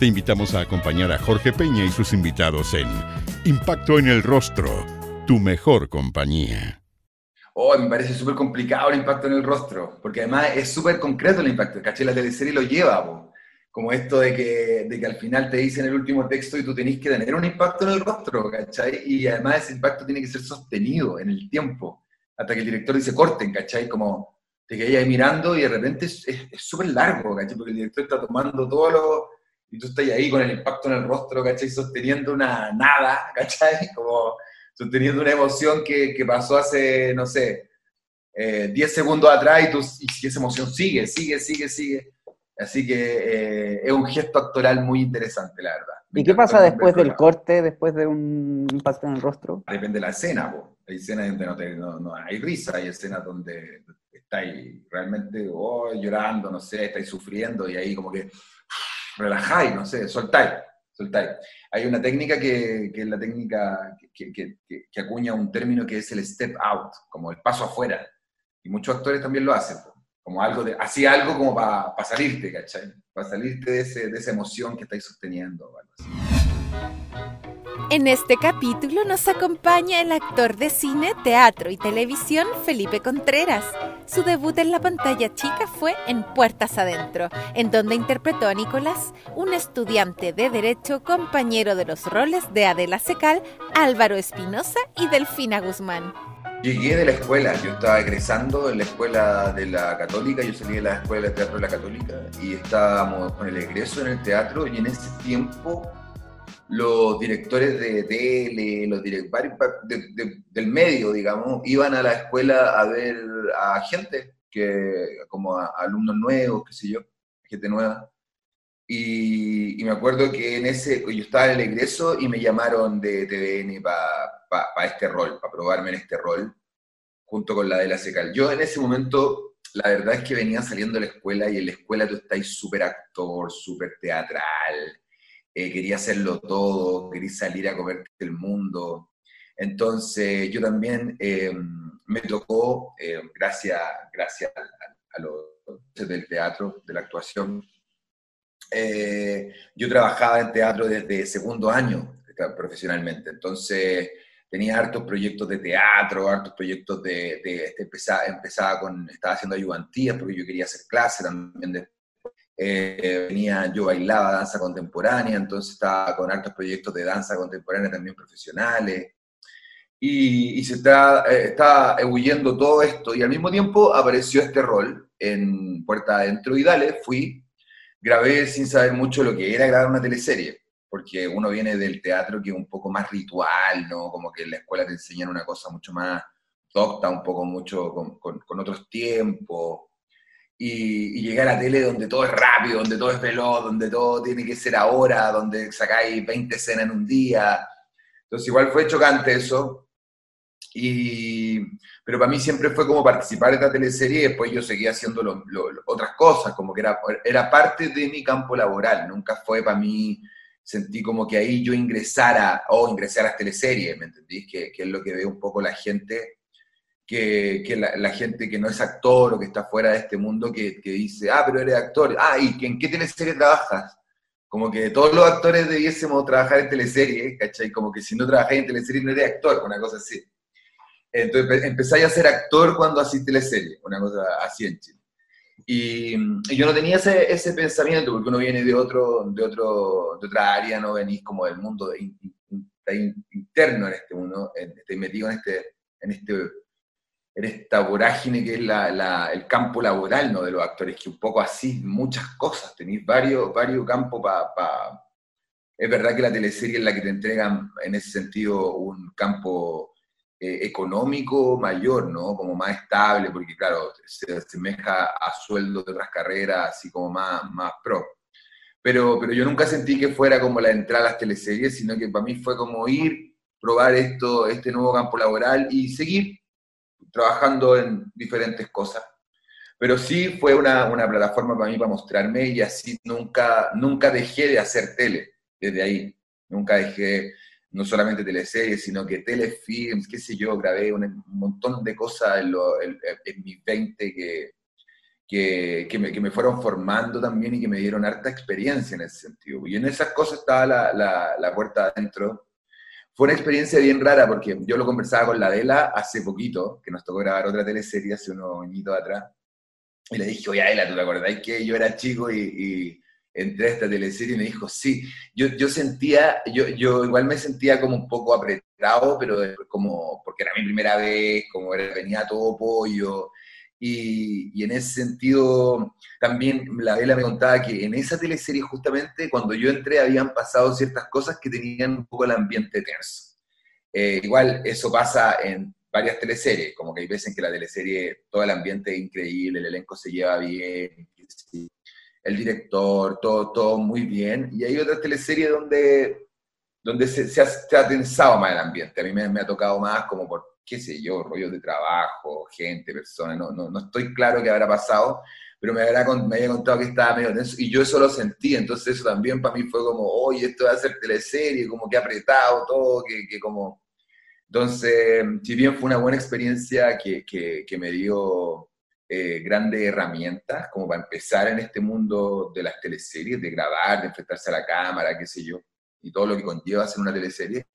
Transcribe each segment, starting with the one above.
Te invitamos a acompañar a Jorge Peña y sus invitados en Impacto en el Rostro, tu mejor compañía. Oh, me parece súper complicado el impacto en el rostro, porque además es súper concreto el impacto. ¿Cachai? La teleserie lo lleva, po. como esto de que, de que al final te dicen el último texto y tú tenés que tener un impacto en el rostro, ¿cachai? Y además ese impacto tiene que ser sostenido en el tiempo, hasta que el director dice corten, ¿cachai? Como te quedas ahí mirando y de repente es súper largo, ¿cachai? Porque el director está tomando todo lo... Y tú estás ahí con el impacto en el rostro, ¿cachai? Sosteniendo una nada, ¿cachai? Como sosteniendo una emoción que, que pasó hace, no sé, 10 eh, segundos atrás y, tú, y esa emoción sigue, sigue, sigue, sigue. Así que eh, es un gesto actoral muy interesante, la verdad. ¿Y qué pasa después del corte, después de un impacto en el rostro? Depende de la escena, hay escenas donde no, no, hay risa, hay escenas donde estáis realmente oh, llorando, no sé, estáis sufriendo y ahí como que relajáis, no sé, soltáis, soltáis. Hay una técnica que, que es la técnica que, que, que, acuña un término que es el step out, como el paso afuera. Y muchos actores también lo hacen, como algo de, así algo como para salirte, ¿cachai? Para salirte de, ese, de esa emoción que estáis sosteniendo así. En este capítulo nos acompaña el actor de cine, teatro y televisión Felipe Contreras. Su debut en la pantalla chica fue en Puertas Adentro, en donde interpretó a Nicolás, un estudiante de Derecho compañero de los roles de Adela Secal, Álvaro Espinosa y Delfina Guzmán. Llegué de la escuela, yo estaba egresando en la escuela de la Católica, yo salí de la escuela de teatro de la Católica y estábamos con el egreso en el teatro y en ese tiempo los directores de tele, los directores del medio, digamos, iban a la escuela a ver a gente, que, como a, alumnos nuevos, qué sé yo, gente nueva. Y, me acuerdo que en ese, yo estaba en el egreso y me llamaron de TVN para este rol, para probarme en este rol, junto con la de la Secal. Yo en ese momento, la verdad es que venía saliendo de la escuela y en la escuela tú estás súper actor, súper teatral, eh, quería hacerlo todo, quería salir a comer el mundo. Entonces yo también eh, me tocó, eh, gracias, gracias a, los del teatro, de la actuación, yo trabajaba en teatro desde segundo año profesionalmente, entonces tenía hartos proyectos de teatro, hartos proyectos de, de, empezaba, empezaba, con, estaba haciendo ayudantías porque yo quería hacer clase también de, eh, venía, yo bailaba danza contemporánea, entonces estaba con altos proyectos de danza contemporánea también profesionales. Y, se está, eh, está huyendo todo esto. Y al mismo tiempo apareció este rol en Puerta Adentro y dale, fui, grabé sin saber mucho lo que era grabar una teleserie, porque uno viene del teatro que es un poco más ritual, ¿no? Como que la escuela te enseñan una cosa mucho más docta, un poco mucho con, con, con otros tiempos y, llegar a la tele donde todo es rápido, donde todo es veloz, donde todo tiene que ser ahora, donde sacáis 20 escenas en un día. Entonces igual fue chocante eso. Y, pero para mí siempre fue como participar en esta teleserie y después yo seguía haciendo otras cosas, como que era, era parte de mi campo laboral, nunca fue para mí, sentí como que ahí yo ingresara o ingresara a las teleseries, ¿me entendís? Que, que es lo que ve un poco la gente que, la, gente que no es actor o que está fuera de este mundo que, dice, ah, pero eres actor, ah, ¿y en qué teleserie trabajas? Como que todos los actores debiésemos trabajar en teleserie, ¿cachai? Como que si no trabajáis en teleserie no eres actor, una cosa así. Entonces empezáis a ser actor cuando hacís teleserie, una cosa así en Chile. Y, yo no tenía ese, ese, pensamiento, porque uno viene de, otro, de, otro, de otra área, no venís como del mundo de, interno en este mundo, estáis metido en este, en este en esta vorágine que es el campo laboral ¿no? de los actores, que un poco así, muchas cosas, tenéis varios, varios campos para... Es verdad que la teleserie es la que te entregan en ese sentido un campo eh, económico mayor, ¿no? Como más estable, porque claro, se asemeja a sueldos de otras carreras, así como más, más pro. pero, pero yo nunca sentí que fuera como la entrada a las teleseries, sino que para mí fue como ir, probar esto, este nuevo campo laboral y seguir trabajando en diferentes cosas. Pero sí fue una, una plataforma para mí para mostrarme y así nunca, nunca dejé de hacer tele desde ahí. Nunca dejé no solamente teleseries, sino que telefilms, qué sé yo, grabé un, montón de cosas en, en, mis 20 que, que, que, me, que, me, fueron formando también y que me dieron harta experiencia en ese sentido. Y en esas cosas estaba la, la, la puerta adentro. Fue una experiencia bien rara porque yo lo conversaba con la Adela hace poquito, que nos tocó grabar otra teleserie hace unos añitos atrás, y le dije, oye Adela, ¿tú te acordás que yo era chico y entré a esta teleserie y me dijo, sí, yo, yo sentía, yo, yo igual me sentía como un poco apretado, pero como, porque era mi primera vez, como era, venía todo pollo, y, y, en ese sentido también la Vela me contaba que en esa teleserie justamente cuando yo entré habían pasado ciertas cosas que tenían un poco el ambiente tenso. Eh, igual eso pasa en varias teleseries, como que hay veces en que la teleserie, todo el ambiente es increíble, el elenco se lleva bien, el director, todo, todo muy bien. Y hay otras teleseries donde, donde se, se, ha, tensado más el ambiente. A mí me, ha tocado más como por, qué sé yo, rollos de trabajo, gente, personas. No, no, no estoy claro qué habrá pasado, pero me, habrá, me había contado que estaba medio tenso y yo eso lo sentí. Entonces eso también para mí fue como, oye, esto va a ser teleserie, como que apretado todo, que, que como... Entonces, si bien fue una buena experiencia que, que, que me dio eh, grandes herramientas como para empezar en este mundo de las teleseries, de grabar, de enfrentarse a la cámara, qué sé yo, y todo lo que conlleva hacer una teleserie.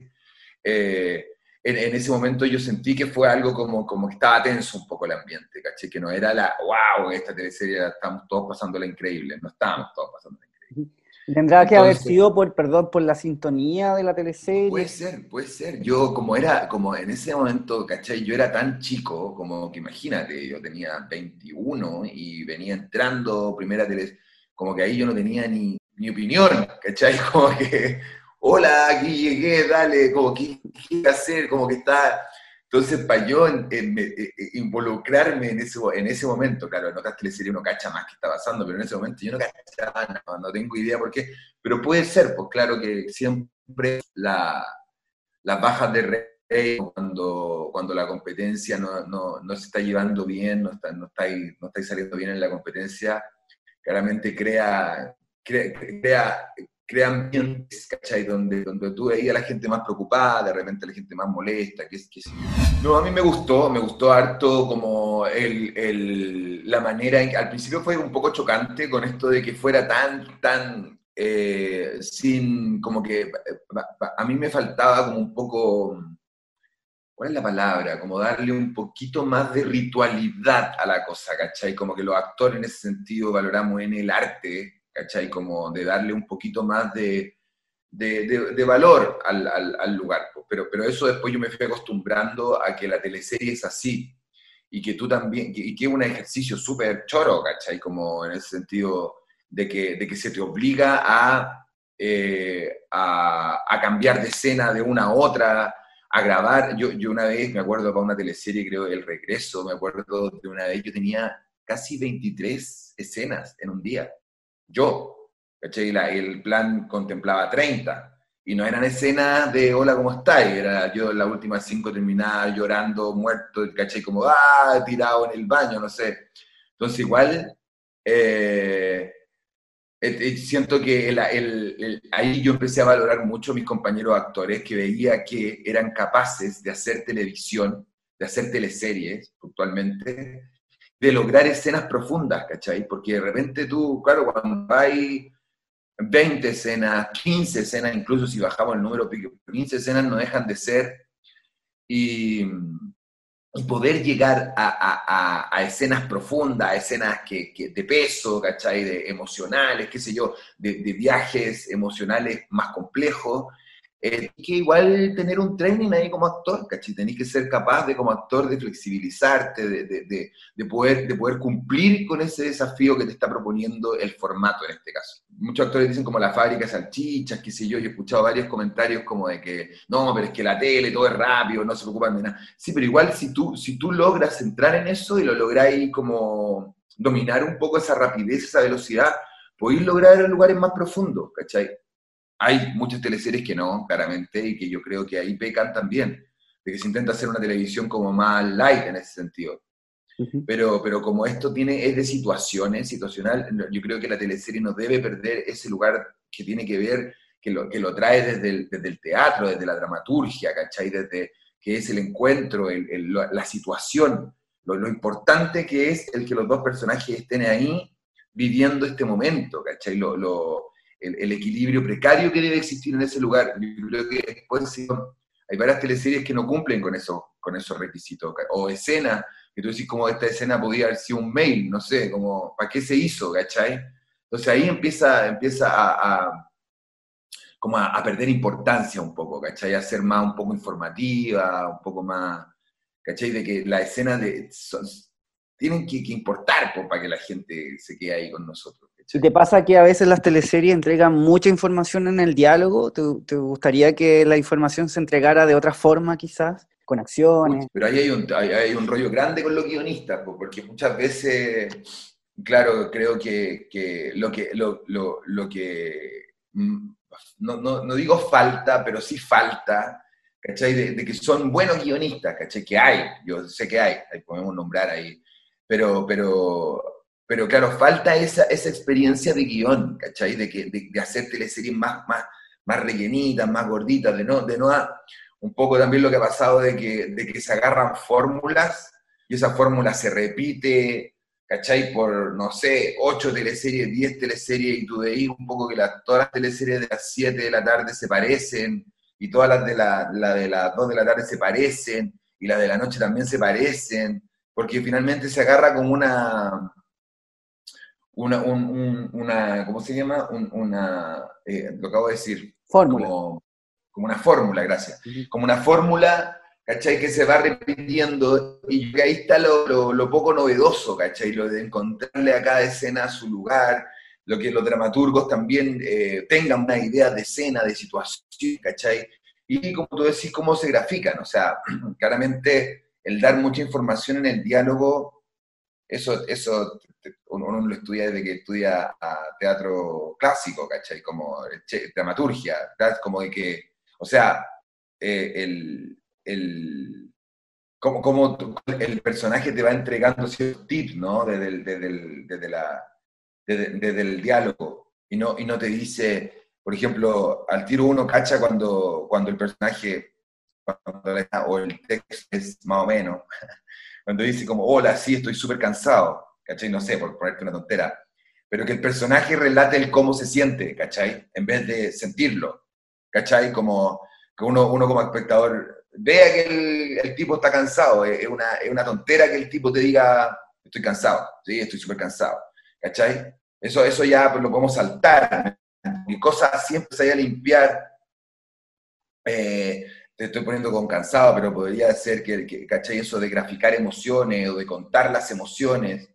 Eh, en, ese momento yo sentí que fue algo como, como que estaba tenso un poco el ambiente, ¿caché? Que no era la, wow, esta teleserie estamos todos pasándola increíble, no estábamos todos pasándola increíble. Tendrá que haber sido por, perdón, por la sintonía de la teleserie. Puede ser, puede ser. Yo, como era, como en ese momento, ¿cachai? Yo era tan chico, como que imagínate, yo tenía 21 y venía entrando primera teleserie, como que ahí yo no tenía ni, ni opinión, ¿cachai? Como que, hola, aquí llegué, dale, como, ¿qué, qué hacer? Como que está entonces, para yo eh, eh, involucrarme en ese, en ese momento, claro, en otras teleseries uno cacha más que está pasando, pero en ese momento yo no cachaba, no, no tengo idea por qué, pero puede ser, pues claro que siempre la, las bajas de rey, cuando, cuando la competencia no, no, no, se está llevando bien, no está, no, está, no está saliendo bien en la competencia, claramente crea, crea crea ambientes, ¿cachai? Donde, donde tú veías a la gente más preocupada, de repente la gente más molesta, que, que No, a mí me gustó, me gustó harto como el, el, la manera en al principio fue un poco chocante con esto de que fuera tan, tan, eh, sin, como que a mí me faltaba como un poco, ¿cuál es la palabra? Como darle un poquito más de ritualidad a la cosa, ¿cachai? Como que los actores en ese sentido valoramos en el arte, ¿cachai? Como de darle un poquito más de, de, valor al, al, lugar. Pero, pero eso después yo me fui acostumbrando a que la teleserie es así y que tú también, y que es un ejercicio súper choro, ¿cachai? Como en ese sentido de que, de que se te obliga a, eh, a, cambiar de escena de una a otra, a grabar. Yo, yo una vez, me acuerdo para una teleserie, creo, El Regreso, me acuerdo de una vez, yo tenía casi 23 escenas en un día yo, ¿cachai? el plan contemplaba 30, y no eran escenas de hola, ¿cómo estáis? Era yo en las últimas cinco terminaba llorando, muerto, ¿cachai? Como, ah, tirado en el baño, no sé. Entonces igual, eh, eh, eh, siento que ahí yo empecé a valorar mucho a mis compañeros actores que veía que eran capaces de hacer televisión, de hacer teleseries puntualmente, de lograr escenas profundas, ¿cachai? Porque de repente tú, claro, cuando hay 20 escenas, 15 escenas, incluso si bajamos el número, 15 escenas no dejan de ser, y, poder llegar a, escenas profundas, a escenas que, de peso, ¿cachai? De emocionales, qué sé yo, de viajes emocionales más complejos, eh, que igual tener un training ahí como actor, ¿cachai? Tenés que ser capaz de como actor de flexibilizarte, de, de, de, poder, de poder cumplir con ese desafío que te está proponiendo el formato en este caso. Muchos actores dicen como la fábrica de salchichas, qué sé yo, y he escuchado varios comentarios como de que no, pero es que la tele, todo es rápido, no se preocupan de nada. Sí, pero igual si tú, si tú logras entrar en eso y lo lográis como dominar un poco esa rapidez, esa velocidad, podéis lograr lugares más profundos, ¿cachai? Hay muchas teleseries que no, claramente, y que yo creo que ahí pecan también, de que se intenta hacer una televisión como más light en ese sentido. Pero, pero como esto tiene, es de situaciones, situacional, yo creo que la teleserie no debe perder ese lugar que tiene que ver, que lo, que lo trae desde el, desde el teatro, desde la dramaturgia, ¿cachai? Desde que es el encuentro, el, la situación, lo, lo, importante que es el que los dos personajes estén ahí viviendo este momento, ¿cachai? Lo, lo, el, el, equilibrio precario que debe existir en ese lugar. Yo creo que después hay varias teleseries que no cumplen con, eso, con esos requisitos, o escenas que tú decís como esta escena podía haber sido un mail, no sé, como, ¿para qué se hizo, cachai? Entonces ahí empieza, empieza a, como a, perder importancia un poco, cachai? A ser más un poco informativa, un poco más, cachai? De que la escena de, tienen que, importar para que la gente se quede ahí con nosotros. ¿Y te pasa que a veces las teleseries entregan mucha información en el diálogo? ¿Te, ¿Te, gustaría que la información se entregara de otra forma quizás? con acciones. Pero ahí hay un, hay, un rollo grande con los guionistas, porque muchas veces, claro, creo que, que lo que, lo, lo, lo que mm, no, no, no, digo falta, pero sí falta, ¿cachai? De, que son buenos guionistas, ¿cachai? Que hay, yo sé que hay, ahí podemos nombrar ahí, pero, pero, pero claro, falta esa, esa experiencia de guion, ¿cachai? De, que, de, hacer teleseries más, más, más rellenitas, más gorditas, de no, de no un poco también lo que ha pasado de que, de que se agarran fórmulas y esa fórmula se repite, ¿cachai? Por, no sé, 8 teleseries, 10 teleseries, y tú veis un poco que todas las teleseries de las 7 de la tarde se parecen, y todas las de, la, de las 2 de la tarde se parecen, y las de la noche también se parecen, porque finalmente se agarra como una, una, una ¿cómo se llama? una, eh, lo acabo de decir. Fórmula como una fórmula, gracias, como una fórmula, ¿cachai? Que se va repitiendo y ahí está lo, lo, poco novedoso, ¿cachai? Lo de encontrarle a cada escena su lugar, lo que los dramaturgos también eh, tengan una idea de escena, de situación, ¿cachai? Y como tú decís, cómo se grafican, o sea, claramente el dar mucha información en el diálogo, eso, eso uno, lo estudia desde que estudia teatro clásico, ¿cachai? Como dramaturgia, como de que o sea, eh, el, el, como, como el personaje te va entregando ciertos tips, ¿no? Desde el, desde el, desde la, desde, el diálogo. Y no, y no te dice, por ejemplo, al tiro uno cacha cuando, cuando el personaje, o el texto es más o menos, cuando dice como, hola, sí, estoy súper cansado, ¿cachai? No sé, por ponerte una tontera. Pero que el personaje relate el cómo se siente, ¿cachai? En vez de sentirlo. ¿cachai? Como que uno, uno como espectador vea que el, tipo está cansado, es una, es una, tontera que el tipo te diga, estoy cansado, sí, estoy súper cansado, ¿cachai? Eso, eso ya pues, lo podemos saltar, y cosas así empecé a limpiar, eh, te estoy poniendo con cansado, pero podría ser que, que, ¿cachai? Eso de graficar emociones o de contar las emociones,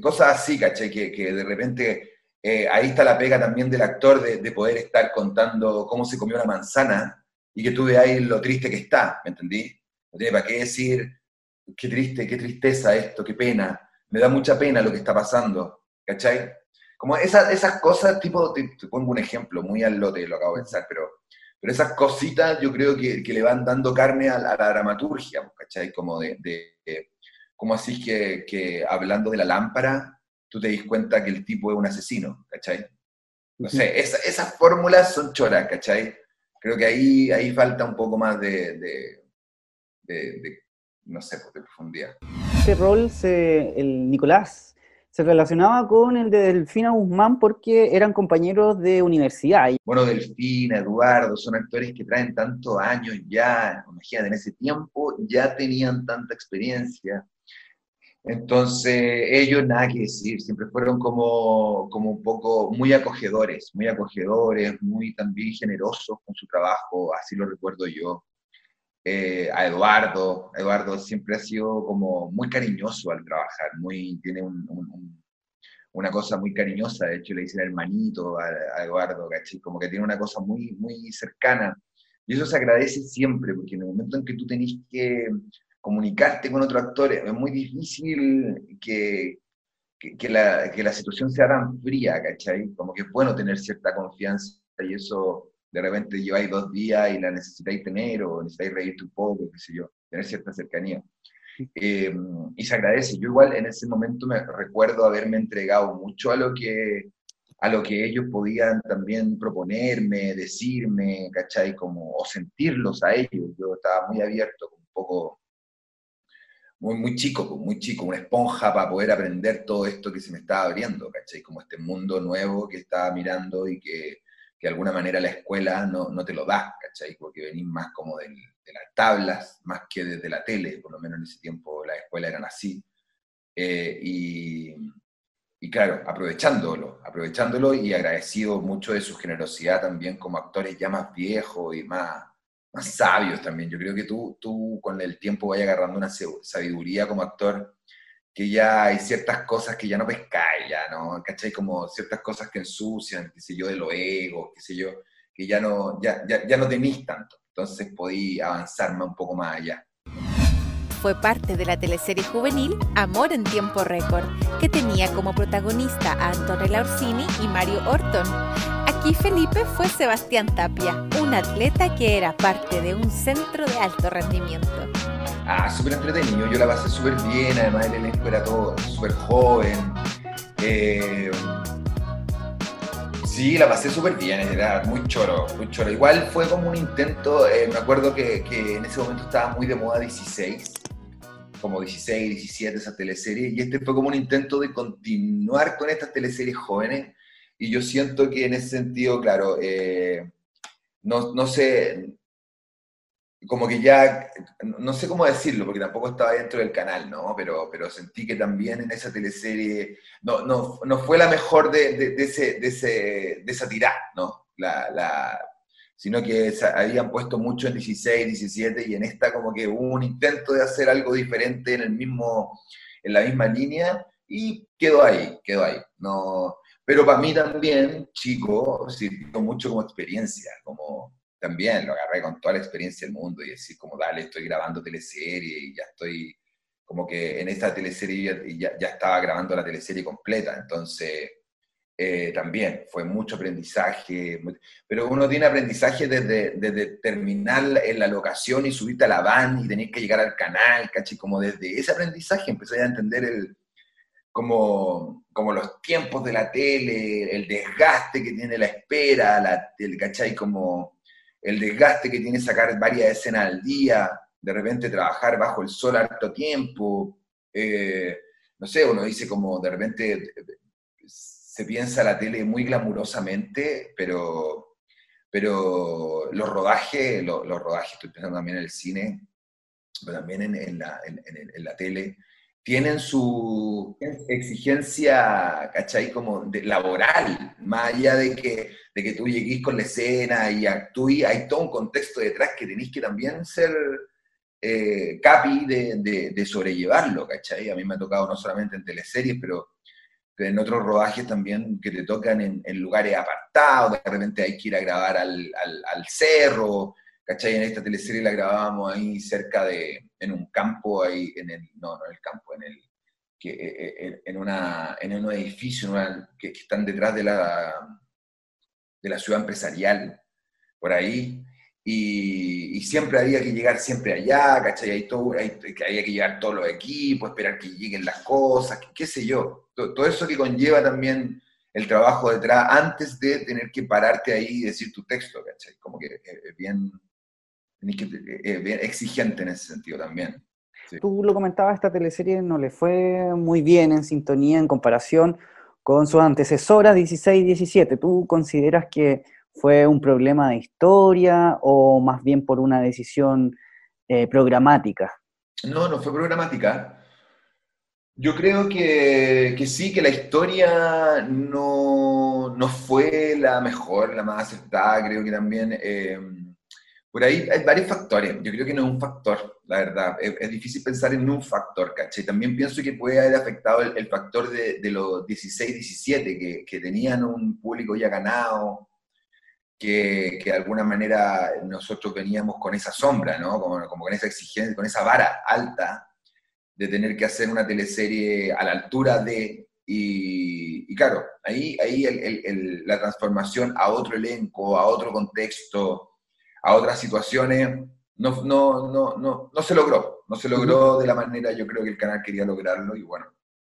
cosas así, ¿cachai? Que, que de repente eh, ahí está la pega también del actor de, poder estar contando cómo se comió una manzana y que tú veáis lo triste que está, ¿me entendí? No tiene para qué decir, qué triste, qué tristeza esto, qué pena, me da mucha pena lo que está pasando, ¿cachai? Como esas, esas cosas, tipo, te, pongo un ejemplo, muy al lote lo acabo de pensar, pero, pero esas cositas yo creo que, le van dando carne a, la, dramaturgia, ¿cachai? Como de, de, como así que, que hablando de la lámpara, tú te dis cuenta que el tipo es un asesino, ¿cachai? No sé, esas fórmulas son choras, ¿cachai? Creo que ahí, ahí falta un poco más de, de, no sé, pues, de profundidad. Este rol, se, el Nicolás, se relacionaba con el de Delfina Guzmán porque eran compañeros de universidad. Bueno, Delfina, Eduardo, son actores que traen tantos años ya, imagínate, en ese tiempo ya tenían tanta experiencia, entonces, ellos nada que decir, siempre fueron como, como un poco muy acogedores, muy acogedores, muy también generosos con su trabajo, así lo recuerdo yo. Eh, a Eduardo, Eduardo siempre ha sido como muy cariñoso al trabajar, muy, tiene una cosa muy cariñosa, de hecho le dice el hermanito a, Eduardo, como que tiene una cosa muy, muy cercana. Y eso se agradece siempre, porque en el momento en que tú tenés que comunicarte con otro actor, es muy difícil que, que, la, que la situación sea tan fría, ¿cachai? Como que es bueno tener cierta confianza y eso de repente lleváis dos días y la necesitáis tener o necesitáis reírte un poco, qué sé yo, tener cierta cercanía. Eh, y se agradece. Yo igual en ese momento me recuerdo haberme entregado mucho a lo que a lo que ellos podían también proponerme, decirme, ¿cachai? Como, o sentirlos a ellos. Yo estaba muy abierto, un poco, muy, muy chico, muy chico, una esponja para poder aprender todo esto que se me estaba abriendo, ¿cachai? Como este mundo nuevo que estaba mirando y que, que de alguna manera la escuela no, no te lo da, ¿cachai? Porque venís más como de las tablas, más que desde la tele, por lo menos en ese tiempo las escuelas eran así. Eh, y, y, claro, aprovechándolo, aprovechándolo y agradecido mucho de su generosidad también como actores ya más viejos y más, más sabios también. Yo creo que tú, tú con el tiempo vayas agarrando una sabiduría como actor que ya hay ciertas cosas que ya no pescáis, ya, ¿no? ¿Cachai? Como ciertas cosas que ensucian, qué sé yo, de los egos, qué sé yo, que ya no, ya, ya, ya no temís tanto entonces podí avanzarme un poco más allá. Fue parte de la teleserie juvenil Amor en tiempo récord, que tenía como protagonista a Antonella Orsini y Mario Orton. Aquí Felipe fue Sebastián Tapia, un atleta que era parte de un centro de alto rendimiento. Ah, súper entretenido, yo la pasé súper bien, además el elenco era todo súper joven. Eh, Sí, la pasé súper bien, era muy choro, muy choro. Igual fue como un intento, eh, me acuerdo que, en ese momento estaba muy de moda 16, como 16, 17 esa teleserie, y este fue como un intento de continuar con estas teleseries jóvenes, y yo siento que en ese sentido, claro, eh, no, no sé, como que ya, no sé cómo decirlo, porque tampoco estaba dentro del canal, ¿no? Pero, pero sentí que también en esa teleserie, no, no, no fue la mejor de, de, ese, de, ese, de esa tirada, ¿no? La, la, sino que habían puesto mucho en 16, 17 y en esta como que hubo un intento de hacer algo diferente en, el mismo, en la misma línea y quedó ahí, quedó ahí. No, pero para mí también, chico, sirvió mucho como experiencia, como también lo agarré con toda la experiencia del mundo y decir como, dale, estoy grabando teleserie y ya estoy, como que en esta teleserie ya, ya estaba grabando la teleserie completa, entonces eh, también fue mucho aprendizaje, pero uno tiene aprendizaje desde, desde, terminar en la locación y subirte a la van y tener que llegar al canal, ¿cachai? Como desde ese aprendizaje empecé a entender el, como, como los tiempos de la tele, el desgaste que tiene la espera, la, el, ¿cachai? Como el desgaste que tiene sacar varias escenas al día, de repente trabajar bajo el sol harto tiempo, eh, no sé, uno dice como de repente se piensa la tele muy glamurosamente, pero, pero los rodajes, los, rodajes, estoy pensando también en el cine, pero también en, la, en la tele, tienen su exigencia, ¿cachai? Como de, laboral, más allá de que, de que tú llegues con la escena y actúes, hay todo un contexto detrás que tenéis que también ser eh, capi de, de, sobrellevarlo, ¿cachai? A mí me ha tocado no solamente en teleseries, pero, en otros rodajes también que te tocan en, lugares apartados, de repente hay que ir a grabar al, al, al cerro, ¿cachai? En esta teleserie la grabábamos ahí cerca de, en un campo, ahí, en el, no, no en el campo, en el, que, eh, eh, en, una, en un edificio que, están detrás de la, de la ciudad empresarial, por ahí, y, siempre había que llegar siempre allá, ¿cachai? Hay todo, hay, había que llegar todos los equipos, esperar que lleguen las cosas, qué, sé yo, todo, todo, eso que conlleva también el trabajo detrás antes de tener que pararte ahí y decir tu texto, ¿cachai? Como que es eh, bien, que, eh, exigente en ese sentido también. Tú lo comentabas, esta teleserie no le fue muy bien en sintonía en comparación con sus antecesoras 16 y 17. ¿Tú consideras que fue un problema de historia o más bien por una decisión eh, programática? No, no fue programática. Yo creo que, que, sí, que la historia no, no, fue la mejor, la más aceptada. Creo que también eh, por ahí hay varios factores. Yo creo que no es un factor, la verdad. Es, difícil pensar en un factor, ¿cachai? También pienso que puede haber afectado el, factor de, de, los 16, 17, que, que, tenían un público ya ganado, que, que, de alguna manera nosotros veníamos con esa sombra, ¿no? Como, como con esa exigencia, con esa vara alta de tener que hacer una teleserie a la altura de, y, claro, ahí, ahí la transformación a otro elenco, a otro contexto, a otras situaciones, no, no, no, no, no se logró. No se logró de la manera, yo creo que el canal quería lograrlo y bueno,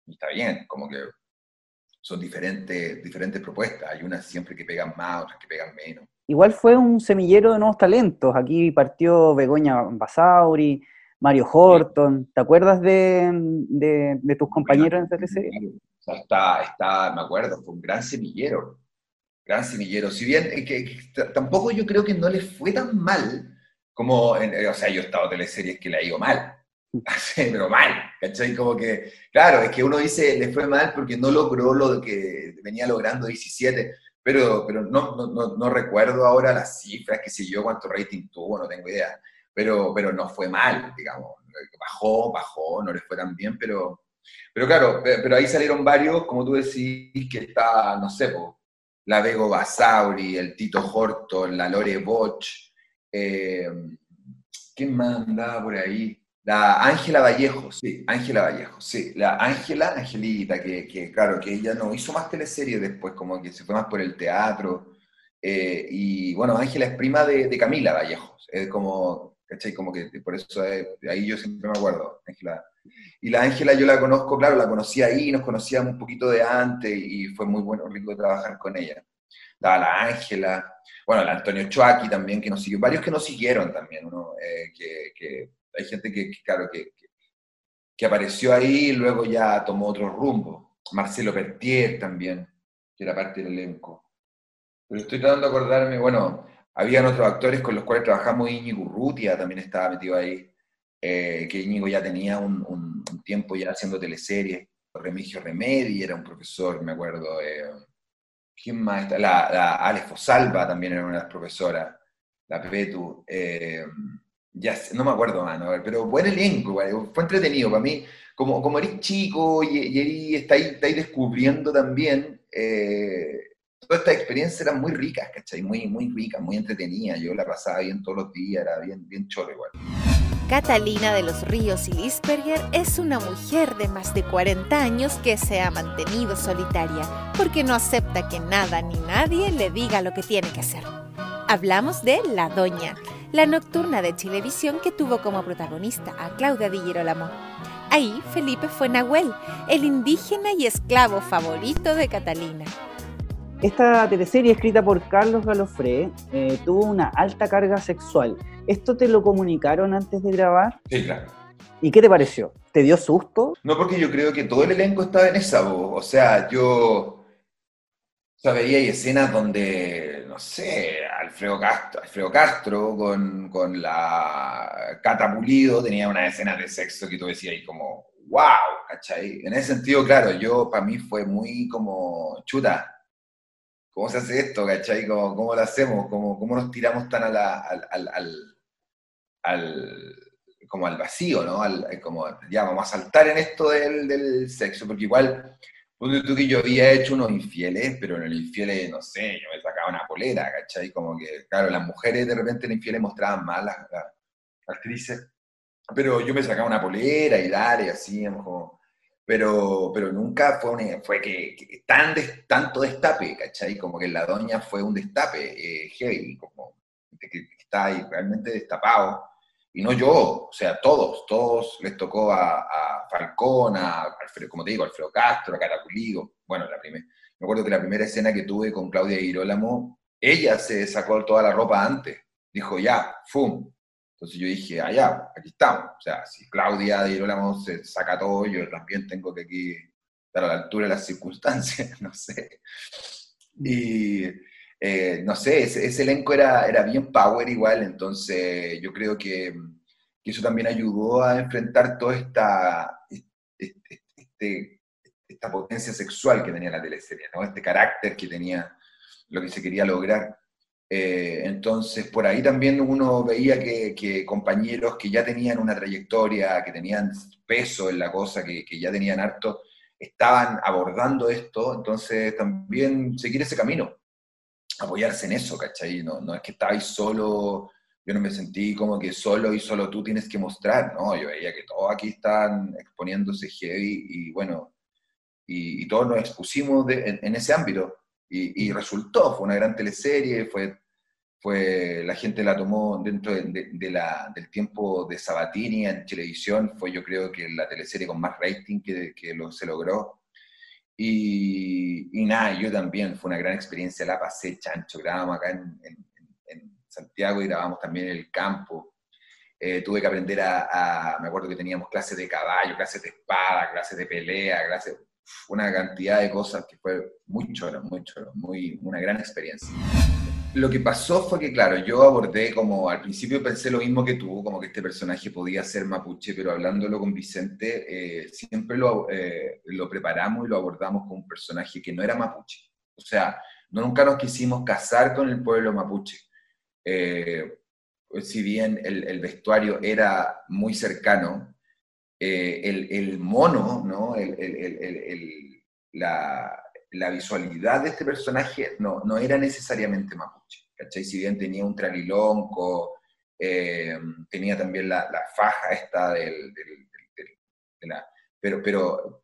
está bien, como que son diferentes, diferentes propuestas. Hay unas siempre que pegan más, otras que pegan menos. Igual fue un semillero de nuevos talentos. Aquí partió Begoña Basauri, Mario Horton. ¿Te acuerdas de, de, tus compañeros en serie? Está, está, me acuerdo, fue un gran semillero. Gran semillero. Si bien que, tampoco yo creo que no le fue tan mal como, en, o sea, yo he estado en teleseries que le ha ido mal. pero mal, ¿cachai? Como que, claro, es que uno dice le fue mal porque no logró lo que venía logrando 17, pero, pero no, no, no, recuerdo ahora las cifras, qué sé yo, cuánto rating tuvo, no tengo idea, pero, pero no fue mal, digamos, bajó, bajó, no le fue tan bien, pero, pero claro, pero ahí salieron varios, como tú decís, que está, no sé, la Vego Basauri, el Tito Horton, la Lore Boch, eh, ¿quién más andaba por ahí? La Ángela Vallejo, sí, Ángela Vallejo, sí, la Ángela, Angelita, que, claro, que ella no hizo más teleseries después, como que se fue más por el teatro. Eh, y bueno, Ángela es prima de, Camila Vallejo, es como, ¿cachai? Como que por eso ahí yo siempre me acuerdo, Ángela. Y la Ángela yo la conozco, claro, la conocí ahí, nos conocíamos un poquito de antes y fue muy bueno, rico trabajar con ella. La, la Ángela, bueno, la Antonio Chuaki también, que nos siguió, varios que nos siguieron también, ¿no? Eh, que hay gente que, claro, que, que, apareció ahí y luego ya tomó otro rumbo. Marcelo Pertier también, que era parte del elenco. Pero estoy tratando de acordarme, bueno, habían otros actores con los cuales trabajamos, Íñigo Urrutia también estaba metido ahí, eh, que Íñigo ya tenía un, tiempo ya haciendo teleseries. Remigio Remedi era un profesor, me acuerdo. Eh, ¿Quién más? La, la Alex Fosalva también era una de las profesoras, la Pepetu. Eh, ya no me acuerdo más, pero buen elenco, fue entretenido para mí. Como, como eres chico y, y ahí, descubriendo también, eh, toda esta experiencia era muy rica, ¿cachai? Muy, muy rica, muy entretenida. Yo la pasaba bien todos los días, era bien, bien chorro igual. Catalina de los Ríos y Lisperger es una mujer de más de 40 años que se ha mantenido solitaria porque no acepta que nada ni nadie le diga lo que tiene que hacer. Hablamos de La Doña, la nocturna de Chilevisión que tuvo como protagonista a Claudia Di Girolamo. Ahí Felipe fue Nahuel, el indígena y esclavo favorito de Catalina. Esta teleserie escrita por Carlos Galofré eh, tuvo una alta carga sexual. ¿Esto te lo comunicaron antes de grabar? Sí, claro. ¿Y qué te pareció? ¿Te dio susto? No, porque yo creo que todo el elenco estaba en esa voz. O sea, yo o sea, veía escenas donde, no sé, Alfredo Castro, Alfredo Castro con, con la Cata Pulido tenía una escena de sexo que tú decías ahí como, wow, ¿cachai? En ese sentido, claro, yo, para mí fue muy como, chuta, ¿cómo se hace esto, cachai? ¿Cómo, cómo lo hacemos? ¿Cómo, ¿Cómo, nos tiramos tan a la, al, al, al, como al vacío, ¿no? Al, como, ya, vamos a saltar en esto del, del sexo, porque igual tú que yo había hecho unos infieles, pero en el infieles, no sé, yo me sacaba una polera, ¿cachai? Como que, claro, las mujeres de repente en infieles mostraban más las, actrices, pero yo me sacaba una polera y dale, así, como, pero, pero nunca fue, fue que, tan tanto destape, ¿cachai? Como que la doña fue un destape eh, heavy, como que está ahí realmente destapado y no yo, o sea, todos, todos les tocó a, Falcón, a Alfredo, como te digo, Alfredo Castro, a Caraculigo, bueno, la primera, me acuerdo que la primera escena que tuve con Claudia Girolamo, ella se sacó toda la ropa antes, dijo ya, ¡fum! Entonces yo dije, allá, ah, aquí estamos, o sea, si Claudia Girolamo se saca todo, yo también tengo que aquí estar a la altura de las circunstancias, no sé. Y eh, no sé, ese, elenco era, era bien power igual, entonces yo creo que, eso también ayudó a enfrentar toda esta, este, esta potencia sexual que tenía la teleserie, ¿no? este carácter que tenía lo que se quería lograr. Eh, entonces, por ahí también uno veía que, compañeros que ya tenían una trayectoria, que tenían peso en la cosa, que ya tenían harto, estaban abordando esto, entonces también seguir ese camino apoyarse en eso, ¿cachai? No, no es que estáis solo, yo no me sentí como que solo y solo tú tienes que mostrar, ¿no? Yo veía que todos aquí están exponiéndose heavy y bueno, y, todos nos expusimos en, ese ámbito. Y, resultó, fue una gran teleserie, fue, fue, la gente la tomó dentro de, la, del tiempo de Sabatini en televisión, fue yo creo que la teleserie con más rating que, que lo, se logró. Y, nada, yo también, fue una gran experiencia, la pasé chancho, grabamos acá en, Santiago y grabamos también en el campo. Eh, tuve que aprender a, me acuerdo que teníamos clases de caballo, clases de espada, clases de pelea, clases, una cantidad de cosas que fue muy choro, muy choro, muy, una gran experiencia. Lo que pasó fue que, claro, yo abordé como, al principio pensé lo mismo que tú, como que este personaje podía ser mapuche, pero hablándolo con Vicente, eh, siempre lo, eh, lo preparamos y lo abordamos como un personaje que no era mapuche. O sea, nunca nos quisimos casar con el pueblo mapuche. Eh, si bien el, el, vestuario era muy cercano, eh, el, mono, ¿no? la, la, visualidad de este personaje no, no era necesariamente mapuche. Si bien tenía un tralilonco, eh, tenía también la, la, faja esta del... pero, pero,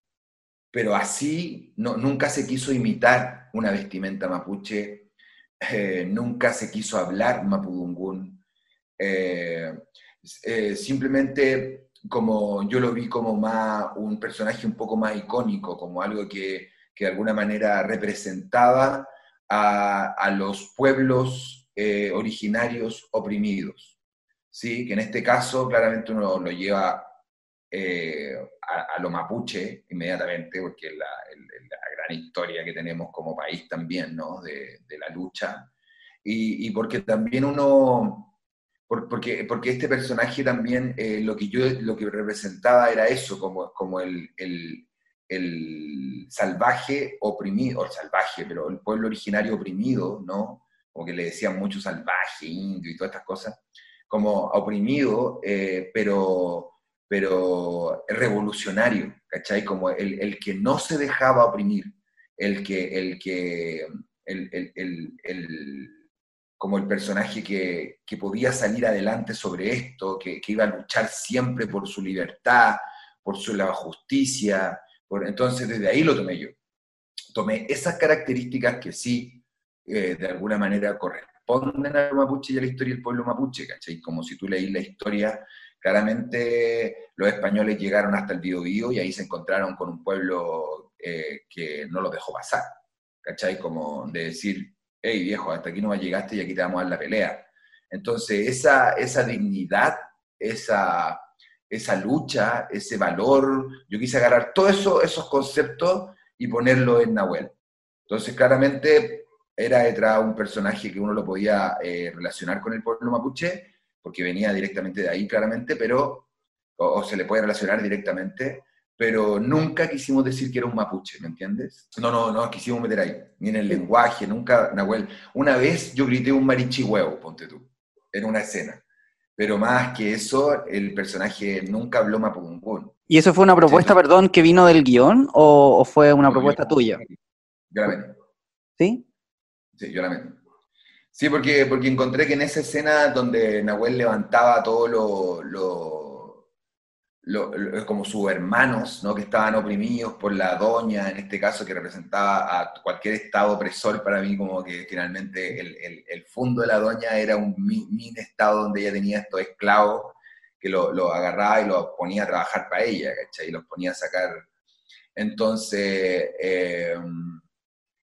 pero así no, nunca se quiso imitar una vestimenta mapuche, eh, nunca se quiso hablar mapudungún, simplemente como yo lo vi como más un personaje un poco más icónico, como algo que, que de alguna manera representaba a, a los pueblos eh, originarios oprimidos. ¿sí? Que en este caso claramente uno lo lleva eh, a, lo mapuche inmediatamente, porque es la, la, gran historia que tenemos como país también, ¿no? de, la lucha. Y, y porque también uno porque, porque este personaje también eh, lo que yo lo que representaba era eso, como, como el, el salvaje oprimido, o salvaje, pero el pueblo originario oprimido, ¿no? Como que le decían mucho salvaje, indio y todas estas cosas, como oprimido, eh, pero, pero revolucionario, ¿cachai? Como el, el, que no se dejaba oprimir, el que, el que, el, el como el personaje que, que, podía salir adelante sobre esto, que, que, iba a luchar siempre por su libertad, por su la justicia. Por, entonces, desde ahí lo tomé yo. Tomé esas características que sí, eh, de alguna manera, corresponden al mapuche y a la historia del pueblo mapuche, ¿cachai? Como si tú leís la historia, claramente los españoles llegaron hasta el Biobío y ahí se encontraron con un pueblo eh, que no los dejó pasar, ¿cachai? Como de decir, hey viejo, hasta aquí no llegaste y aquí te vamos a dar la pelea. Entonces, esa, esa dignidad, esa, esa lucha, ese valor, yo quise agarrar todos eso, esos conceptos y ponerlo en Nahuel. Entonces, claramente era detrás un personaje que uno lo podía eh, relacionar con el pueblo mapuche, porque venía directamente de ahí, claramente, pero, o se le puede relacionar directamente, pero nunca quisimos decir que era un mapuche, ¿me entiendes? No, no, no quisimos meter ahí, ni en el lenguaje, nunca, Nahuel. Una vez yo grité un marichihuevo, ponte tú, en una escena, pero más que eso, el personaje nunca habló mapudungún. ¿Y eso fue una propuesta, perdón, que vino del guion o, fue una propuesta tuya? Yo la meto. ¿Sí? Sí, yo la meto. Sí, porque, porque encontré que en esa escena donde Nahuel levantaba todo lo como sus hermanos, ¿no? que estaban oprimidos por la doña, en este caso que representaba a cualquier estado opresor, para mí como que finalmente el, el, el fondo de la doña era un mini estado donde ella tenía estos esclavos que lo, lo agarraba y los ponía a trabajar para ella, ¿cachai? Y los ponía a sacar. Entonces, eh,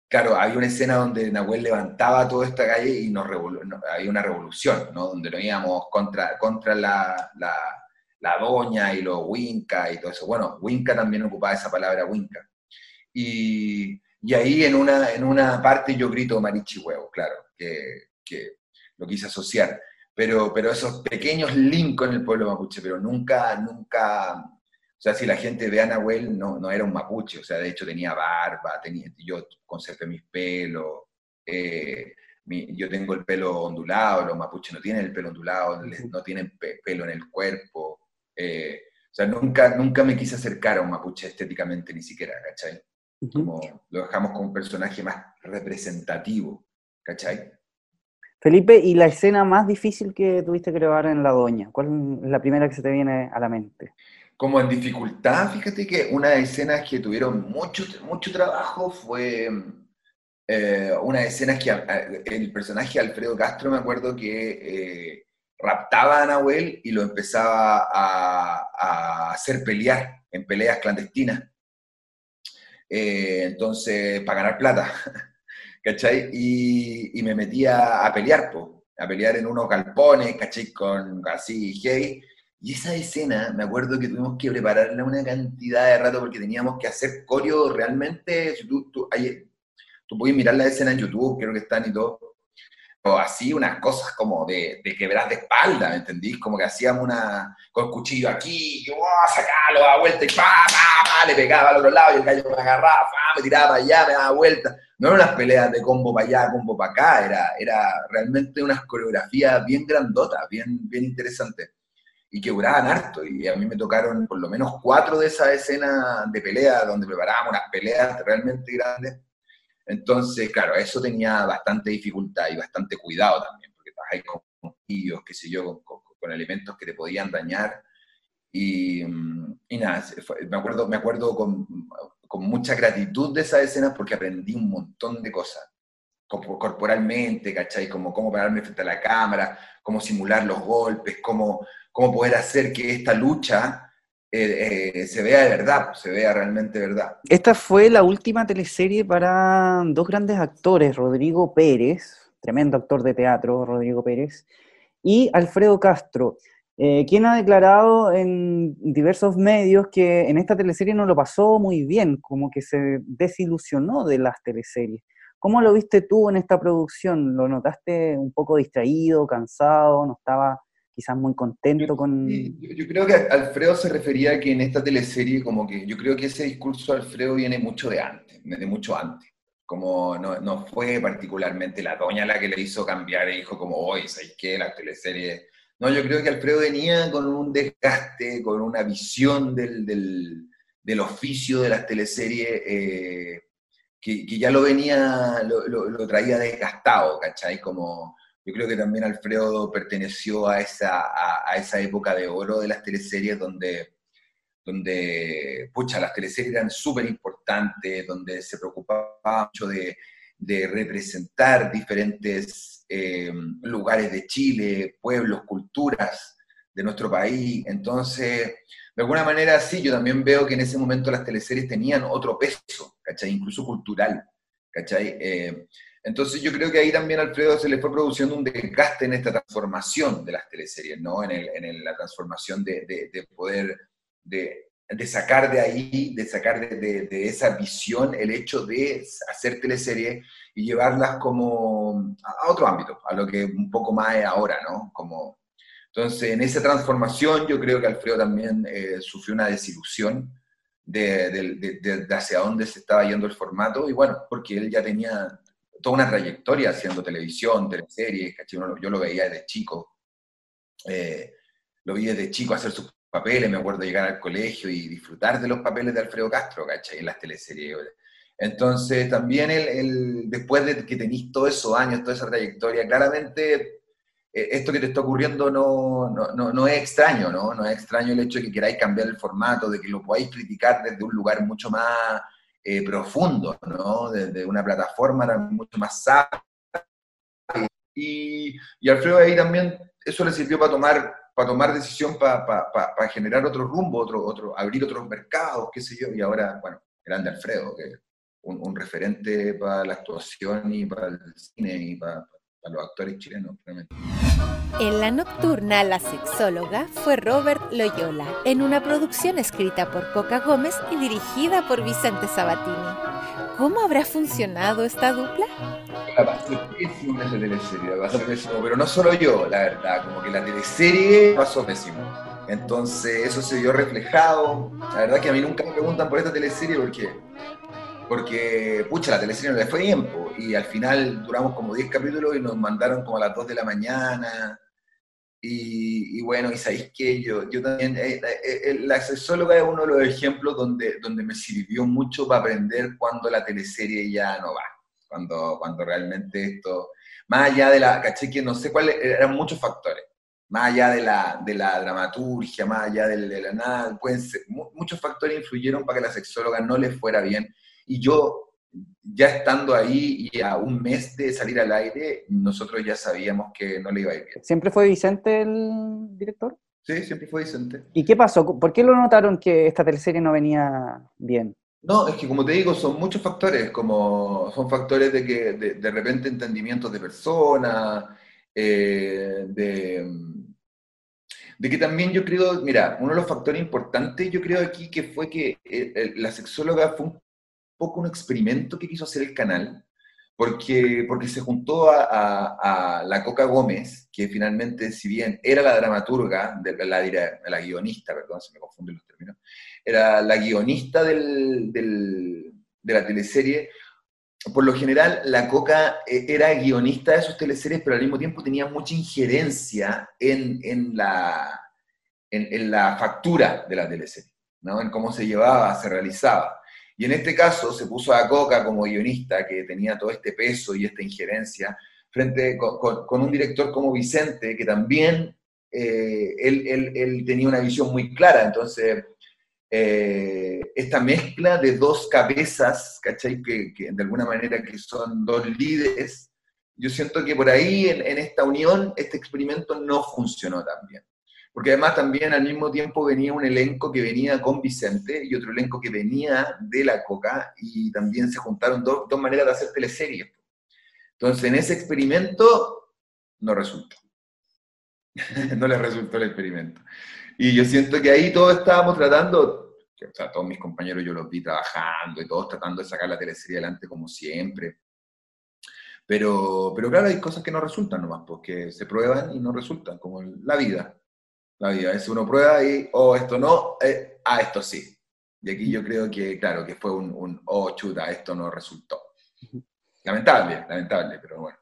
claro, había una escena donde Nahuel levantaba toda esta calle y nos había una revolución, ¿no? Donde nos íbamos contra, contra la, la la doña y los winca y todo eso. Bueno, winca también ocupaba esa palabra winca. Y, y ahí en una, en una parte yo grito marichi huevo, claro, que, que lo quise asociar. Pero, pero esos pequeños links con el pueblo mapuche, pero nunca, nunca, o sea, si la gente ve a Nahuel, no, no era un mapuche, o sea, de hecho tenía barba, tenía, yo conservé mis pelos, eh, yo tengo el pelo ondulado, los mapuches no tienen el pelo ondulado, no tienen pelo en el cuerpo, eh, o sea, nunca, nunca me quise acercar a un mapuche estéticamente, ni siquiera, ¿cachai? Como lo dejamos como un personaje más representativo, ¿cachai? Felipe, ¿y la escena más difícil que tuviste que grabar en La Doña? ¿Cuál es la primera que se te viene a la mente? como en dificultad, fíjate que una de las escenas que tuvieron mucho, mucho trabajo fue eh, una de escenas que el personaje Alfredo Castro, me acuerdo que eh, raptaba a Nahuel y lo empezaba a, hacer pelear en peleas clandestinas. Eh, entonces, para ganar plata, ¿cachai? Y, me metía a pelear, a pelear en unos galpones, ¿cachai? Con así, gay y esa escena, me acuerdo que tuvimos que prepararla una cantidad de rato porque teníamos que hacer coreo realmente. Tú, tú, mirar la escena en YouTube, creo que están y todo. Así, unas cosas como de, de quebrar de espalda, ¿me entendís? Como que hacíamos una. con el cuchillo aquí, y, oh, sacalo, da vuelta y pa, pa, pa, le pegaba al otro lado y el gallo me agarraba, pa, me tiraba para allá, me daba vuelta. No eran unas peleas de combo para allá, combo para acá, era, era realmente unas coreografías bien grandotas, bien, bien interesantes y que duraban harto. Y a mí me tocaron por lo menos cuatro de esas escenas de pelea, donde preparábamos unas peleas realmente grandes. Entonces, claro, eso tenía bastante dificultad y bastante cuidado también, porque trabajáis con pillos, qué sé yo, con, elementos que te podían dañar. Y, y nada, me acuerdo, me acuerdo con, con mucha gratitud de esas escenas porque aprendí un montón de cosas corporalmente, ¿cachai? Como cómo pararme frente a la cámara, cómo simular los golpes, cómo, cómo poder hacer que esta lucha eh, eh, se vea de verdad, se vea realmente verdad. Esta fue la última teleserie para dos grandes actores, Rodrigo Pérez, tremendo actor de teatro, Rodrigo Pérez, y Alfredo Castro, eh, quien ha declarado en diversos medios que en esta teleserie no lo pasó muy bien, como que se desilusionó de las teleseries. ¿Cómo lo viste tú en esta producción? ¿Lo notaste un poco distraído, cansado? ¿No estaba quizás muy contento con... yo, creo que Alfredo se refería a que en esta teleserie, como que yo creo que ese discurso de Alfredo viene mucho de antes, de mucho antes. Como no, no fue particularmente la doña la que le hizo cambiar y dijo como, oye, ¿sabes qué? La teleserie... No, yo creo que Alfredo venía con un desgaste, con una visión del, del, del oficio de las teleseries eh, que, que, ya lo venía, lo, lo, lo traía desgastado, ¿cachai? Como yo creo que también Alfredo perteneció a esa, a, esa época de oro de las teleseries donde, donde pucha, las teleseries eran súper importantes, donde se preocupaba mucho de, de representar diferentes eh, lugares de Chile, pueblos, culturas de nuestro país. Entonces, de alguna manera sí, yo también veo que en ese momento las teleseries tenían otro peso, ¿cachai? Incluso cultural, ¿cachai? Eh, entonces yo creo que ahí también Alfredo se le fue produciendo un desgaste en esta transformación de las teleseries, ¿no? En, el, en la transformación de, de, poder, de, de, sacar de ahí, de sacar de, esa visión el hecho de hacer teleseries y llevarlas como a otro ámbito, a lo que un poco más es ahora, ¿no? Como, entonces en esa transformación yo creo que Alfredo también eh, sufrió una desilusión de, de hacia dónde se estaba yendo el formato y bueno, porque él ya tenía toda una trayectoria haciendo televisión, teleseries, yo lo veía desde chico. Eh, lo vi desde chico hacer sus papeles, me acuerdo llegar al colegio y disfrutar de los papeles de Alfredo Castro, ¿cachai? En las teleseries. Entonces, también el, después de que tenéis todos esos años, toda esa trayectoria, claramente eh, esto que te está ocurriendo no, no, no, es extraño, ¿no? No es extraño el hecho de que queráis cambiar el formato, de que lo podáis criticar desde un lugar mucho más eh, profundo, ¿no? Desde una plataforma mucho más sabia. Y, y, Alfredo ahí también, eso le sirvió para tomar, para tomar decisión, para, para, generar otro rumbo, otro, otro, abrir otros mercados, qué sé yo, y ahora, bueno, grande Alfredo, que un, un referente para la actuación y para el cine y para, a los actores chilenos, realmente. En la nocturna, la sexóloga fue Robert Loyola, en una producción escrita por Coca Gómez y dirigida por Vicente Sabatini. ¿Cómo habrá funcionado esta dupla? La pésimo esa teleserie, la pésimo, pero no solo yo, la verdad, como que la teleserie pasó pésimo. Entonces eso se vio reflejado. La verdad que a mí nunca me preguntan por esta teleserie porque porque, pucha, la teleserie no le fue tiempo y al final duramos como 10 capítulos y nos mandaron como a las 2 de la mañana. Y, bueno, y sabéis que yo, yo también, eh, eh, eh, la sexóloga es uno de los ejemplos donde, donde me sirvió mucho para aprender cuando la teleserie ya no va, cuando, cuando realmente esto, más allá de la, caché que no sé cuáles, eran muchos factores, más allá de la, de la dramaturgia, más allá de, de la nada, pueden ser, muchos factores influyeron para que la sexóloga no le fuera bien. Y yo, ya estando ahí y a un mes de salir al aire, nosotros ya sabíamos que no le iba a ir bien. ¿Siempre fue Vicente el director? Sí, siempre fue Vicente. ¿Y qué pasó? ¿Por qué lo notaron que esta teleserie no venía bien? No, es que como te digo, son muchos factores, como son factores de que de, de repente entendimientos de personas, eh, de, de que también yo creo, mira, uno de los factores importantes yo creo aquí que fue que eh, la sexóloga fue un poco un experimento que quiso hacer el canal, porque, porque se juntó a, la Coca Gómez, que finalmente, si bien era la dramaturga, de, la, la guionista, perdón, se me confunden los términos, era la guionista del, de la teleserie, por lo general, la Coca eh, era guionista de sus teleseries, pero al mismo tiempo tenía mucha injerencia en, en la, en, la factura de la teleserie, ¿no? en cómo se llevaba, se realizaba. Y en este caso se puso a Coca como guionista, que tenía todo este peso y esta injerencia, frente con, un director como Vicente, que también eh, él, él, él, tenía una visión muy clara. Entonces, eh, esta mezcla de dos cabezas, ¿cachai? Que, que, de alguna manera que son dos líderes, yo siento que por ahí en, en, esta unión este experimento no funcionó tan bien. Porque además también al mismo tiempo venía un elenco que venía con Vicente y otro elenco que venía de la Coca y también se juntaron dos, dos maneras de hacer teleseries. Entonces en ese experimento no resultó. no les resultó el experimento. Y yo siento que ahí todos estábamos tratando, o sea, todos mis compañeros yo los vi trabajando y todos tratando de sacar la teleserie adelante como siempre. Pero, pero claro, hay cosas que no resultan nomás, porque se prueban y no resultan, como la vida. La vida, es uno prueba y, oh, esto no, eh, ah, esto sí. Y aquí yo creo que, claro, que fue un, un oh, chuta, esto no resultó. Lamentable, lamentable, pero bueno.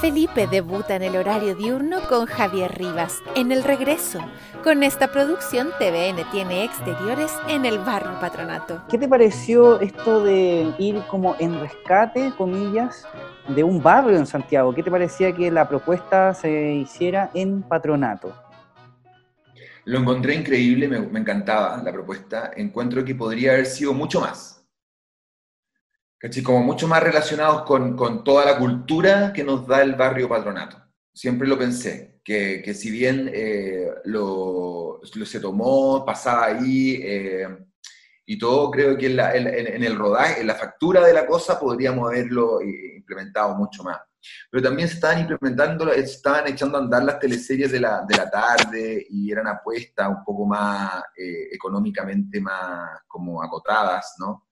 Felipe debuta en el horario diurno con Javier Rivas en El Regreso. Con esta producción, TVN tiene exteriores en el barrio Patronato. ¿Qué te pareció esto de ir como en rescate, comillas, de un barrio en Santiago? ¿Qué te parecía que la propuesta se hiciera en Patronato? Lo encontré increíble, me, encantaba la propuesta. Encuentro que podría haber sido mucho más ¿cachai? Como mucho más relacionados con, con, toda la cultura que nos da el barrio patronato. Siempre lo pensé, que, que si bien eh, lo, se tomó, pasaba ahí eh, y todo, creo que en, en, el rodaje, en la factura de la cosa podríamos haberlo eh, implementado mucho más. Pero también estaban implementando, estaban echando a andar las teleseries de la, de la tarde y eran apuestas un poco más eh, económicamente más como acotadas, ¿no?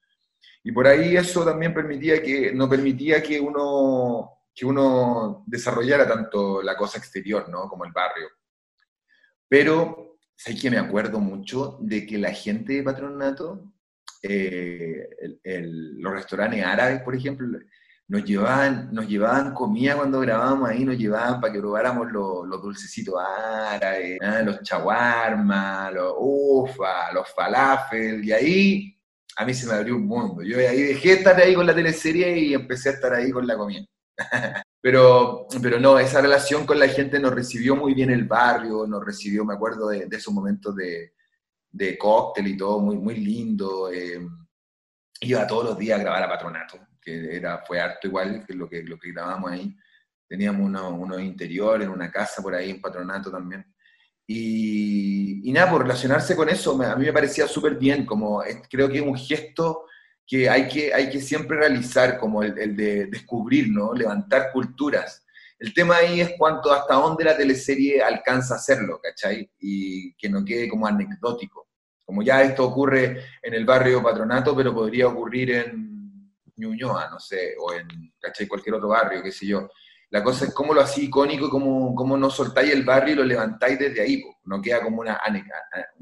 Y por ahí eso también permitía que, no permitía que uno, que uno desarrollara tanto la cosa exterior, ¿no? Como el barrio. Pero, sé que me acuerdo mucho de que la gente de Patronato, eh, el, el, los restaurantes árabes, por ejemplo, nos llevaban, nos llevaban comida cuando grabábamos ahí, nos llevaban para que probáramos los, los dulcecitos árabes, ¿eh? los chawarma, los ufa, los falafel, y ahí a mí se me abrió un mundo. Yo ahí dejé de estar ahí con la teleserie y empecé a estar ahí con la comida. pero, pero no, esa relación con la gente nos recibió muy bien el barrio, nos recibió, me acuerdo de, de esos momentos de, de, cóctel y todo, muy, muy lindo. Eh, iba todos los días a grabar a Patronato, que era, fue harto igual que lo que, lo que grabamos ahí. Teníamos unos, unos interiores, una casa por ahí en Patronato también. Y, y, nada, por relacionarse con eso, a mí me parecía súper bien, como creo que es un gesto que hay que, hay que siempre realizar, como el, el, de descubrir, ¿no? Levantar culturas. El tema ahí es cuánto, hasta dónde la teleserie alcanza a hacerlo, ¿cachai? Y que no quede como anecdótico. Como ya esto ocurre en el barrio Patronato, pero podría ocurrir en Ñuñoa, no sé, o en, ¿cachai? Cualquier otro barrio, qué sé yo. La cosa es cómo lo hacía icónico, cómo, cómo no soltáis el barrio y lo levantáis desde ahí. Po. No queda como una,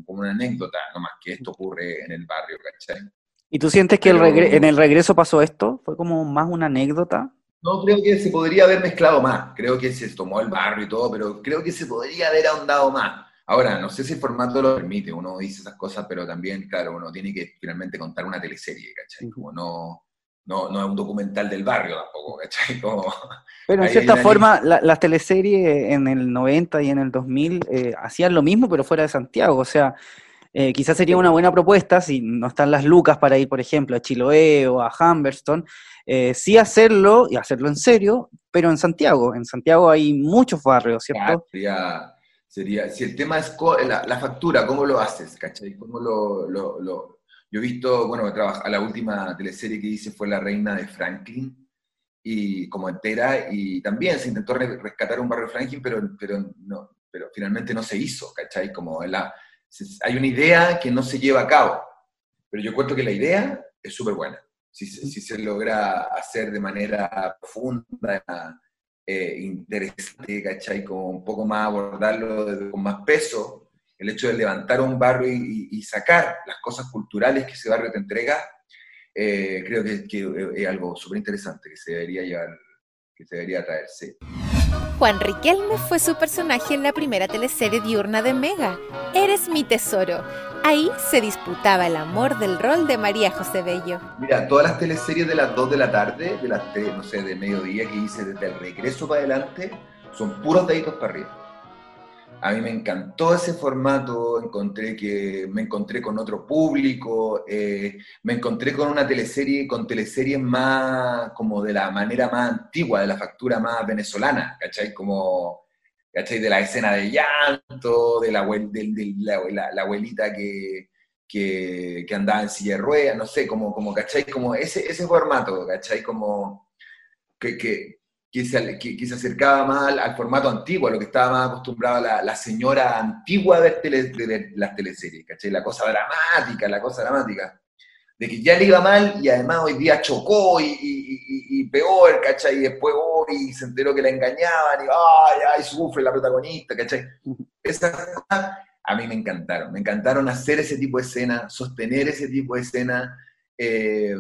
como una anécdota, nomás que esto ocurre en el barrio, ¿cachai? ¿Y tú sientes que Pero, el en el regreso pasó esto? ¿Fue como más una anécdota? No, creo que se podría haber mezclado más. Creo que se tomó el barrio y todo, pero creo que se podría haber ahondado más. Ahora, no sé si el formato lo permite, uno dice esas cosas, pero también, claro, uno tiene que finalmente contar una teleserie, ¿cachai? Como no, no, no es un documental del barrio tampoco, ¿cachai? pero en cierta forma, las teleseries en el 90 y en el 2000 eh, hacían lo mismo, pero fuera de Santiago, o sea, eh, quizás sería una buena propuesta si no están las lucas para ir, por ejemplo, a Chiloé o a Humberston, eh, sí hacerlo y hacerlo en serio, pero en Santiago. En Santiago hay muchos barrios, ¿cierto? sería, sería, si el tema es la, factura, ¿cómo lo haces? ¿Cachai? ¿Cómo lo, lo, Yo he visto, bueno, a la última teleserie que hice fue La Reina de Franklin, y como entera, y también se intentó rescatar un barrio de Franklin, pero, pero, no, pero finalmente no se hizo, ¿cachai? Como la hay una idea que no se lleva a cabo, pero yo cuento que la idea es súper buena. Si, si, se logra hacer de manera profunda, eh, interesante, ¿cachai? Como un poco más abordarlo con más peso, el hecho de levantar un barrio y, sacar las cosas culturales que ese barrio te entrega, eh, creo que, que, es algo súper interesante que se debería llevar, que se debería traerse. Juan Riquelme fue su personaje en la primera teleserie diurna de Mega, Eres mi tesoro. Ahí se disputaba el amor del rol de María José Bello. Mira, todas las teleseries de las 2 de la tarde, de las no sé, de mediodía que hice desde el regreso para adelante, son puros deditos para arriba. A mí me encantó ese formato, encontré que me encontré con otro público, eh, me encontré con una teleserie, con teleseries más como de la manera más antigua, de la factura más venezolana, ¿cachai? Como, ¿cachai? De la escena de llanto, de la, la, abuelita que, que, andaba en silla de ruedas, no sé, como, como ¿cachai? Como ese, ese formato, ¿cachai? Como que, que que se, que, se acercaba más al, formato antiguo, a lo que estaba más acostumbrada la, señora antigua de, las teleseries, ¿cachai? La cosa dramática, la cosa dramática. De que ya le iba mal y además hoy día chocó y, y, y, peor, ¿cachai? Y después hoy se enteró que la engañaban y ¡ay, ay! Sufre la protagonista, ¿cachai? Esas cosas a mí me encantaron. Me encantaron hacer ese tipo de escena, sostener ese tipo de escena. Eh,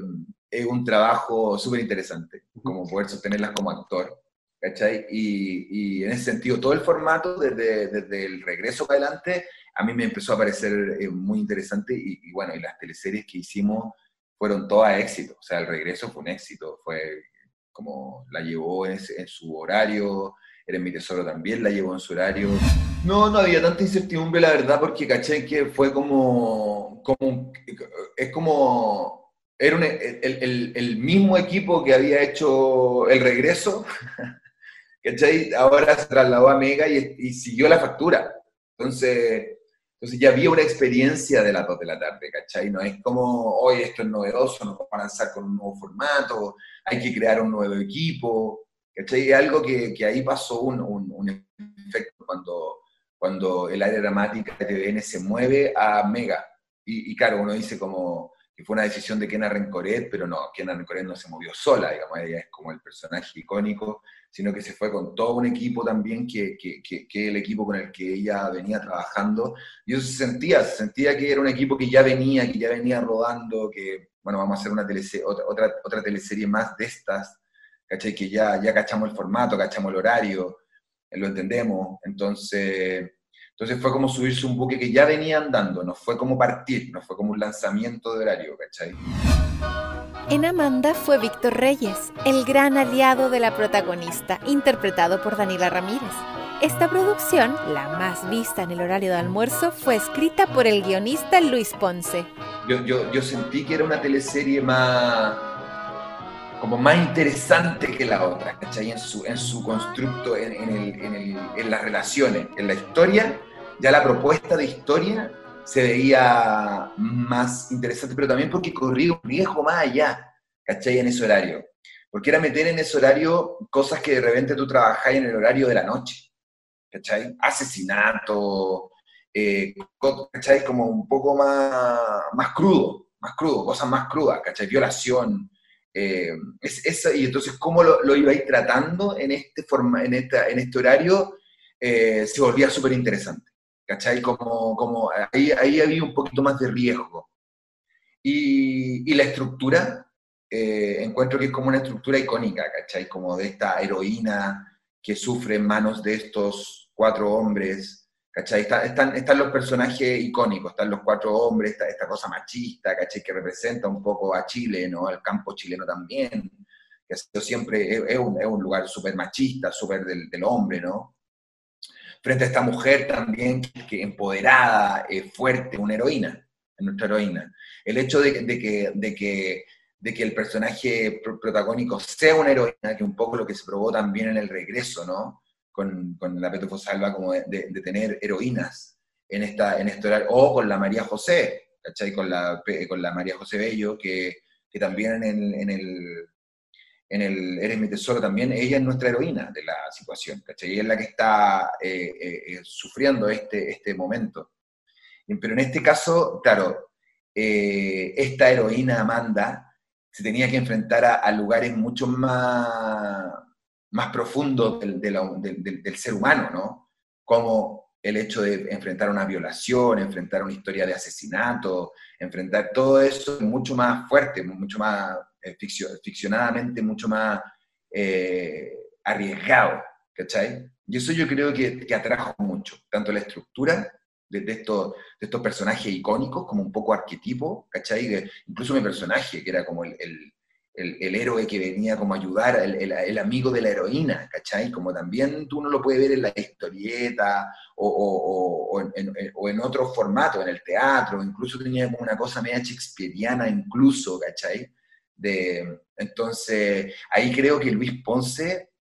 es un trabajo súper interesante, como poder sostenerlas como actor, ¿cachai? Y, y, en ese sentido, todo el formato, desde, desde, el regreso para adelante, a mí me empezó a parecer eh, muy interesante y, bueno, y las teleseries que hicimos fueron todas éxito, o sea, el regreso fue un éxito, fue como la llevó en, en su horario, Eres mi tesoro también la llevó en su horario. No, no había tanta incertidumbre, la verdad, porque caché que fue como, como es como era el, mismo equipo que había hecho el regreso, ¿cachai? Ahora se trasladó a Mega y, siguió la factura. Entonces, entonces ya había una experiencia de las dos de la tarde, ¿cachai? No es como, hoy esto es novedoso, nos vamos a lanzar con un nuevo formato, hay que crear un nuevo equipo, ¿cachai? Algo que, ahí pasó un, un, efecto cuando, cuando el área dramática de TVN se mueve a Mega. Y, y claro, uno dice como, que fue una decisión de Kena Rencoret, pero no, Kena Rencoret no se movió sola, digamos, ella es como el personaje icónico, sino que se fue con todo un equipo también, que, que, que, el equipo con el que ella venía trabajando, y eso se sentía, se sentía que era un equipo que ya venía, que ya venía rodando, que, bueno, vamos a hacer una teleserie, otra, otra, otra teleserie más de estas, ¿cachai? Que ya, ya cachamos el formato, cachamos el horario, lo entendemos, entonces entonces fue como subirse un buque que ya venía andando, no fue como partir, no fue como un lanzamiento de horario, ¿cachai? En Amanda fue Víctor Reyes, el gran aliado de la protagonista, interpretado por Daniela Ramírez. Esta producción, la más vista en el horario de almuerzo, fue escrita por el guionista Luis Ponce. Yo, yo, yo sentí que era una teleserie más como más interesante que la otra, ¿cachai? En su, en su constructo, en, en, el, en, el, en, las relaciones, en la historia, ya la propuesta de historia se veía más interesante, pero también porque corría un riesgo más allá, ¿cachai? En ese horario. Porque era meter en ese horario cosas que de repente tú trabajás en el horario de la noche, ¿cachai? Asesinato, eh, ¿cachai? Como un poco más, más crudo, más crudo, cosas más crudas, ¿cachai? Violación, eh, es, y entonces, ¿cómo lo, lo ibais tratando en este, forma, en esta, en este horario? Eh, se volvía súper interesante. ¿Cachai? Como, como ahí, ahí, había un poquito más de riesgo. Y, y la estructura, eh, encuentro que es como una estructura icónica, ¿cachai? Como de esta heroína que sufre en manos de estos cuatro hombres, ¿cachai? están, están los personajes icónicos, están los cuatro hombres, esta, cosa machista, ¿cachai? Que representa un poco a Chile, ¿no? Al campo chileno también, que siempre, es, un, lugar súper machista, súper del, hombre, ¿no? Frente a esta mujer también, que empoderada, fuerte, una heroína, nuestra heroína. El hecho de, de, que, de, que, de que el personaje protagónico sea una heroína, que un poco lo que se probó también en el regreso, ¿no? Con, la Petufo Salva, como de, tener heroínas en, esta, en este horario, o con la María José, ¿cachai? Con la, con la María José Bello, que, que también en el, en el, en el Eres mi tesoro también, ella es nuestra heroína de la situación, ¿cachai? Ella es la que está eh, eh, eh, sufriendo este, este momento. Pero en este caso, claro, esta heroína Amanda se tenía que enfrentar a lugares mucho más, más profundo del, del, ser humano, ¿no? Como el hecho de enfrentar una violación, enfrentar una historia de asesinato, enfrentar todo eso mucho más fuerte, mucho más eh, ficcionadamente, mucho más eh, arriesgado, ¿cachai? Y eso yo creo que, que atrajo mucho, tanto la estructura de, de, estos, de estos personajes icónicos, como un poco arquetipo, ¿cachai? incluso mi personaje, que era como el, el, héroe que venía como a ayudar, el, amigo de la heroína, ¿cachai? Como también tú no lo puedes ver en la historieta o, en, otro formato, en el teatro, incluso tenía como una cosa media shakespeariana incluso, ¿cachai? De, entonces, ahí creo que Luis Ponce,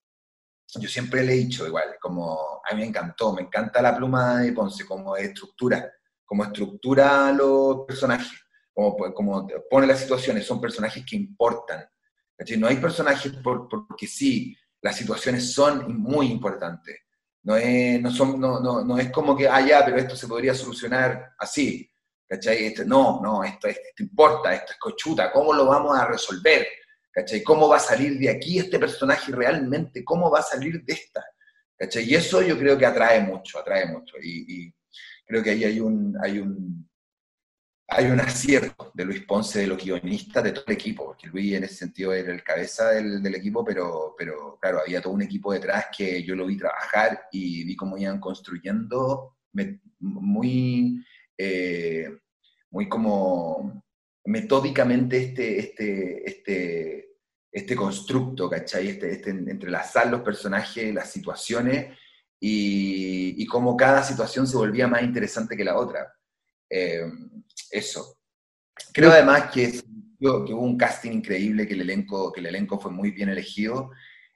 yo siempre le he dicho igual, como a mí me encantó, me encanta la pluma de Ponce como estructura, como estructura los personajes como, como pone las situaciones, son personajes que importan. No hay personajes porque sí, las situaciones son muy importantes. No es, no son, no, no, no es como que, ah, ya, pero esto se podría solucionar así. ¿cachai? Este, no, no, esto, esto importa, esto es cochuta, ¿cómo lo vamos a resolver? ¿cachai? ¿Cómo va a salir de aquí este personaje realmente? ¿Cómo va a salir de esta? ¿cachai? Y eso yo creo que atrae mucho, atrae mucho. Y, y creo que ahí hay un, hay un, hay un acierto de Luis Ponce, de los guionistas, de todo el equipo, porque Luis en ese sentido era el cabeza del, equipo, pero, pero claro, había todo un equipo detrás que yo lo vi trabajar y vi cómo iban construyendo muy, eh, muy como metódicamente este, este, este, este constructo, ¿cachai? Este, este, entrelazar los personajes, las situaciones y, y cómo cada situación se volvía más interesante que la otra. Eh, eso. Creo además que, que, hubo un casting increíble, que el, elenco, que el elenco fue muy bien elegido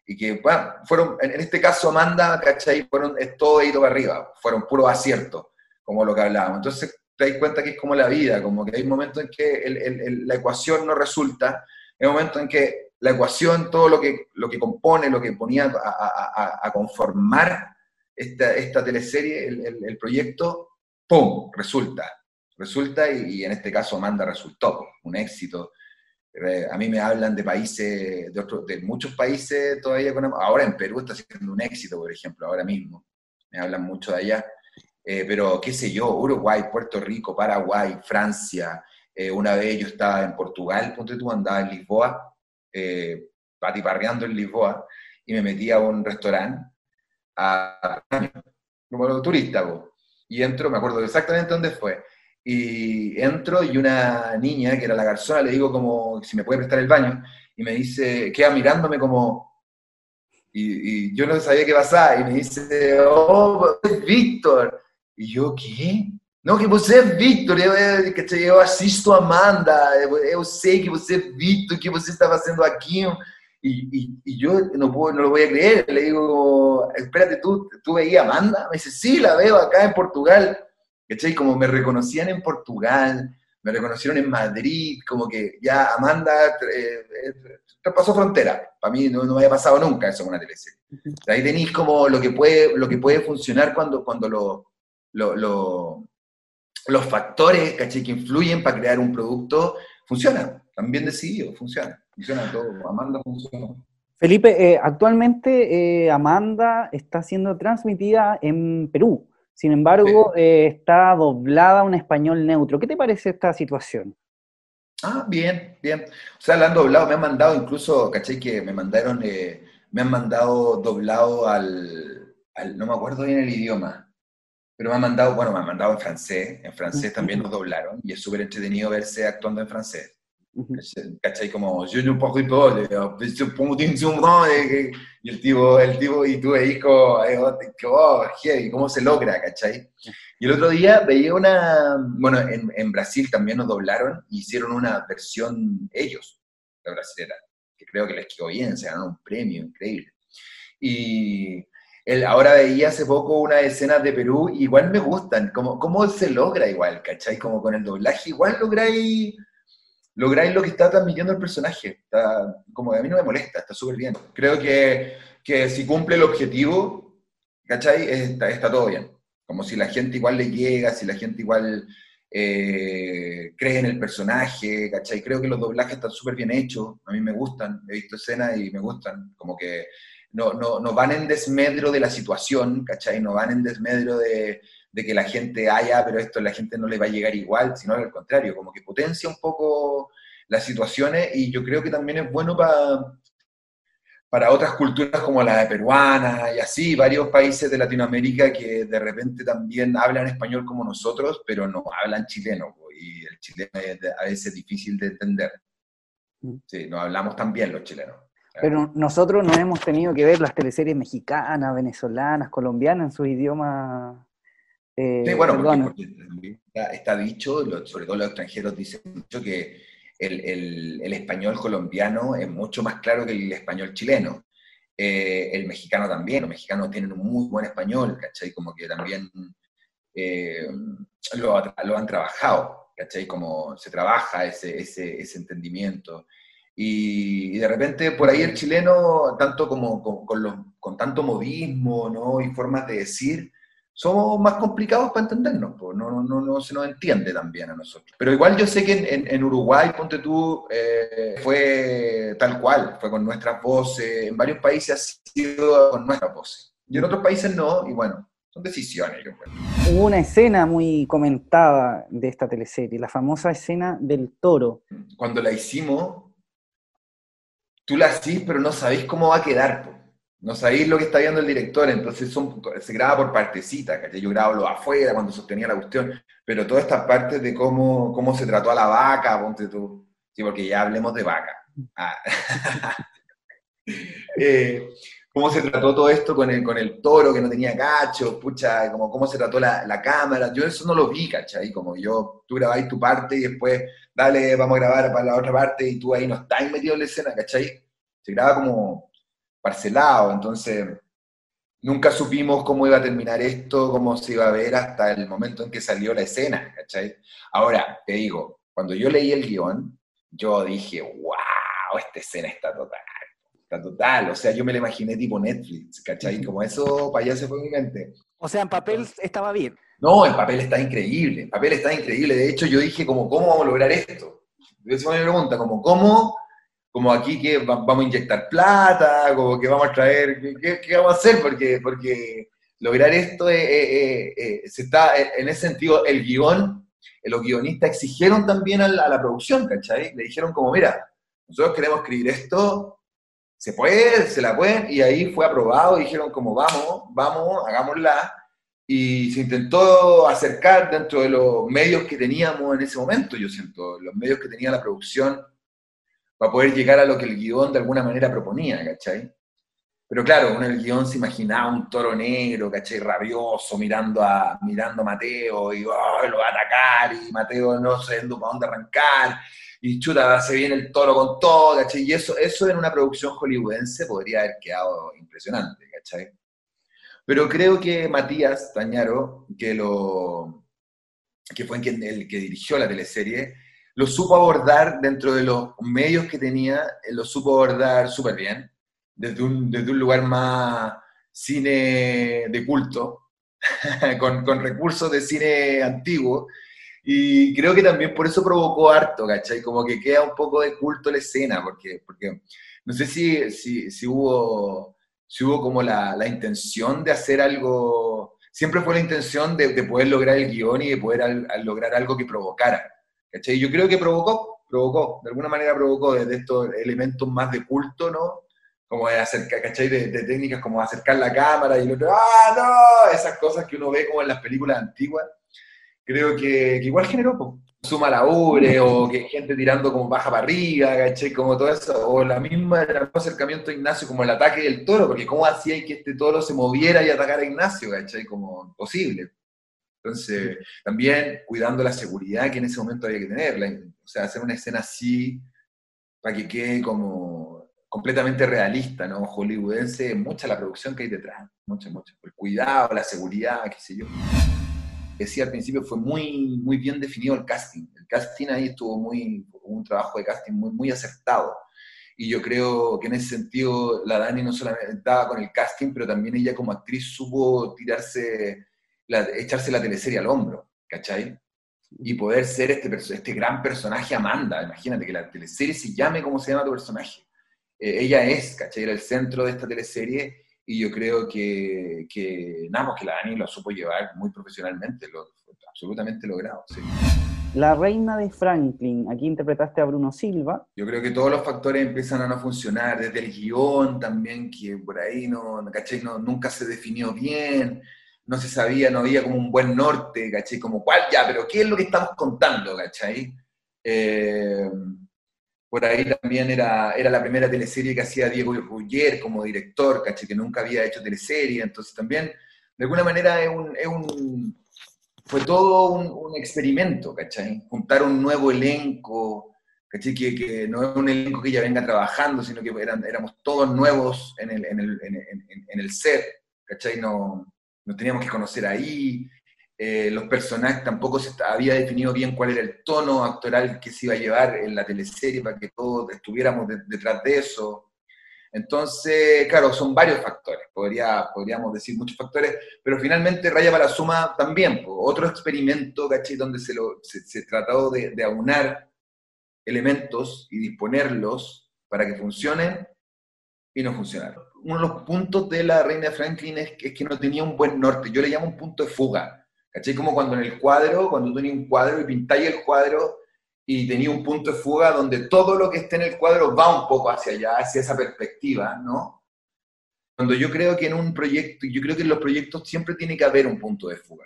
y que, bueno, fueron, en este caso Amanda, ¿cachai? Fueron, es todo ido para arriba, fueron puros aciertos, como lo que hablábamos. Entonces te das cuenta que es como la vida, como que hay momentos en que la ecuación no resulta, hay momentos en que la ecuación, todo lo que, lo que compone, lo que ponía a, a, conformar esta, esta teleserie, el, el, proyecto, ¡pum!, resulta resulta, y, en este caso Amanda resultó, un éxito. A mí me hablan de países, de, de muchos países todavía, ahora en Perú está siendo un éxito, por ejemplo, ahora mismo. Me hablan mucho de allá. Eh, pero qué sé yo, Uruguay, Puerto Rico, Paraguay, Francia. Eh, una vez yo estaba en Portugal, ponte tú, andaba en Lisboa, eh, patiparreando en Lisboa, y me metí a un restaurante a, como turista, y entro, me acuerdo exactamente dónde fue, y entro y una niña, que era la garzona, le digo como si me puede prestar el baño, y me dice, queda mirándome como, y, yo no sabía qué pasaba, y me dice, oh, es Víctor. Y yo, ¿qué? No, que você es Víctor, yo, que yo asisto a Amanda, yo sé que você es Víctor, que você estaba haciendo aquí. Y, y, yo no, puedo, no lo voy a creer, le digo, espérate, ¿tú, ¿tú veías a Amanda? Me dice, sí, la veo acá en Portugal. ¿Cachai? Como me reconocían en Portugal, me reconocieron en Madrid, como que ya Amanda eh, eh pasó frontera. Para mí no, no, me había pasado nunca eso con una teleserie. Ahí tenéis como lo que puede, lo que puede funcionar cuando, cuando lo, lo, los factores ¿cachai? que influyen para crear un producto funcionan. También decidido, funciona. Funciona todo. Amanda funciona. Felipe, eh, actualmente eh, Amanda está siendo transmitida en Perú. Sin embargo, eh, está doblada a un español neutro. ¿Qué te parece esta situación? Ah, bien, bien. O sea, la han doblado, me han mandado incluso, caché que me mandaron, eh, me han mandado doblado al, no me acuerdo bien el idioma, pero me han mandado, bueno, me han mandado en francés, en francés también nos doblaron, y es súper entretenido verse actuando en francés. ¿Cachai? Como, yo no puedo y el tipo, el tipo, y tú veis como, oh, ¿cómo se logra? ¿Cachai? Y el otro día veía una, bueno, en, en Brasil también nos doblaron, hicieron una versión ellos, la brasilera, que creo que les quedó bien, se ganaron un premio increíble. Y el, ahora veía hace poco una escena de Perú, igual me gustan, como, cómo se logra igual, ¿cachai? Como con el doblaje, igual lográis lográis lo que está transmitiendo el personaje. Está, como a mí no me molesta, está súper bien. Creo que, que, si cumple el objetivo, ¿cachai? Está, está, todo bien. Como si la gente igual le llega, si la gente igual eh, cree en el personaje, ¿cachai? Creo que los doblajes están súper bien hechos, a mí me gustan, he visto escenas y me gustan, como que no, no, no van en desmedro de la situación, ¿cachai? No van en desmedro de, de que la gente haya, pero esto a la gente no le va a llegar igual, sino al contrario, como que potencia un poco las situaciones y yo creo que también es bueno para para otras culturas como la de peruana y así, varios países de Latinoamérica que de repente también hablan español como nosotros, pero no hablan chileno, y el chileno es a veces difícil de entender. Mm. Sí, no hablamos tan bien los chilenos. Pero nosotros no hemos tenido que ver las teleseries mexicanas, venezolanas, colombianas en sus idiomas eh, sí, bueno, porque, está, dicho, sobre todo los extranjeros dicen mucho que el, el, español colombiano es mucho más claro que el español chileno. Eh, el mexicano también, los mexicanos tienen un muy buen español, ¿cachai? Como que también eh, lo, lo, han trabajado, ¿cachai? Como se trabaja ese, ese, ese entendimiento. Y, de repente por ahí el chileno, tanto como con, con, los, con tanto modismo ¿no? y formas de decir, somos más complicados para entendernos, pues no, no, no, se nos entiende también a nosotros. Pero igual yo sé que en, en, Uruguay, ponte tú, eh, fue tal cual, fue con nuestras voces, en varios países ha sido con nuestras voces, y en otros países no, y bueno, son decisiones. Hubo una escena muy comentada de esta teleserie, la famosa escena del toro. Cuando la hicimos, tú la hacís, pero no sabéis cómo va a quedar, pues no sabéis lo que está viendo el director, entonces se graba por partecitas, que yo grabo lo afuera cuando sostenía la cuestión, pero toda esta parte de cómo, cómo se trató a la vaca, ponte tú, sí, porque ya hablemos de vaca. Ah. Eh, cómo se trató todo esto con el, con el toro que no tenía cachos, pucha, como cómo se trató la, la, cámara, yo eso no lo vi, ¿cachai? Como yo, tú grabáis tu parte y después, dale, vamos a grabar para la otra parte y tú ahí no estás metido en la escena, ¿cachai? Se graba como parcelado, entonces nunca supimos cómo iba a terminar esto, cómo se iba a ver hasta el momento en que salió la escena, ¿cachai? Ahora, te digo, cuando yo leí el guion, yo dije, wow, esta escena está total, está total, o sea, yo me la imaginé tipo Netflix, ¿cachai? Como eso para allá se fue mi mente. O sea, en papel estaba bien. No, en papel está increíble, en papel está increíble, de hecho yo dije como, ¿cómo vamos a lograr esto? Fue mi pregunta, como, ¿cómo como aquí que vamos a inyectar plata, como que vamos a traer, ¿qué, vamos a hacer? Porque, porque lograr esto se está, en ese sentido, el guion, los guionistas exigieron también a la, producción, ¿cachai? Le dijeron como, mira, nosotros queremos escribir esto, se puede, se la pueden, y ahí fue aprobado, dijeron como, vamos, vamos, hagámosla, y se intentó acercar dentro de los medios que teníamos en ese momento, yo siento, los medios que tenía la producción, para poder llegar a lo que el guion de alguna manera proponía, ¿cachai? Pero claro, uno el guion se imaginaba un toro negro, ¿cachai? Rabioso, mirando a, mirando Mateo y oh, lo va a atacar y Mateo no sé para dónde arrancar y chuta, se viene el toro con todo, ¿cachai? Y eso, eso en una producción hollywoodense podría haber quedado impresionante, ¿cachai? Pero creo que Matías Tañaro, que, lo, que fue el que dirigió la teleserie, lo supo abordar dentro de los medios que tenía, eh, lo supo abordar súper bien, desde un, desde un lugar más cine de culto, con, con, recursos de cine antiguo, y creo que también por eso provocó harto, ¿cachai? Como que queda un poco de culto la escena, porque, porque no sé si, si, hubo, si hubo como la, la, intención de hacer algo, siempre fue la intención de, de poder lograr el guion y de poder lograr algo que provocara ¿cachai? Yo creo que provocó, provocó, de alguna manera provocó desde estos elementos más de culto, ¿no? como de acercar, ¿cachai? De, técnicas como acercar la cámara y el otro, ¡ah, no! Esas cosas que uno ve como en las películas antiguas, creo que, igual generó, pues, suma la ubre, o que gente tirando como baja para arriba, ¿cachai? Como todo eso, o la misma, el mismo acercamiento a Ignacio, como el ataque del toro, porque cómo hacía que este toro se moviera y atacara a Ignacio, ¿cachai? Como imposible. Entonces, también cuidando la seguridad que en ese momento había que tener, o sea, hacer una escena así, para que quede como completamente realista, ¿no? Hollywoodense, mucha la producción que hay detrás, mucha, mucha. El cuidado, la seguridad, qué sé yo. Decía al principio, fue muy, muy bien definido el casting. El casting ahí estuvo muy, un trabajo de casting muy, muy acertado. Y yo creo que en ese sentido la Dani no solamente estaba con el casting, pero también ella como actriz supo tirarse, echarse la teleserie al hombro, ¿cachai? y poder ser este, este gran personaje Amanda. Imagínate que la teleserie se llame como se llama tu personaje. Eh, ella es, ¿cachai? Era el centro de esta teleserie y yo creo que, que nada, pues que la Dani lo supo llevar muy profesionalmente, lo, absolutamente logrado. La reina de Franklin, aquí interpretaste a Bruno Silva. Yo creo que todos los factores empiezan a no funcionar, desde el guion también, que por ahí no, ¿cachai? No, nunca se definió bien, no se sabía, no había como un buen norte, ¿cachai? Como, ¿cuál ya? Pero ¿qué es lo que estamos contando, ¿cachai? Eh, por ahí también era, era la primera teleserie que hacía Diego Ruggier como director, ¿cachai? Que nunca había hecho teleserie, entonces también, de alguna manera, es un, fue todo un, experimento, ¿cachai? Juntar un nuevo elenco, ¿cachai? Que, que, no es un elenco que ya venga trabajando, sino que eran, éramos todos nuevos en el, en el, en el set, ¿cachai? No, nos teníamos que conocer ahí, eh, los personajes tampoco se había definido bien cuál era el tono actoral que se iba a llevar en la teleserie para que todos estuviéramos detrás de eso. Entonces, claro, son varios factores, podría, podríamos decir muchos factores, pero finalmente Raya para la Suma también, otro experimento, ¿cachai? Donde se, lo, se, trató de, de aunar elementos y disponerlos para que funcionen y no funcionaron uno de los puntos de la Reina Franklin es, que no tenía un buen norte. Yo le llamo un punto de fuga. ¿Cachai? Como cuando en el cuadro, cuando tú tenías un cuadro y pintáis el cuadro y tenía un punto de fuga donde todo lo que esté en el cuadro va un poco hacia allá, hacia esa perspectiva, ¿no? Cuando yo creo que en un proyecto, yo creo que en los proyectos siempre tiene que haber un punto de fuga.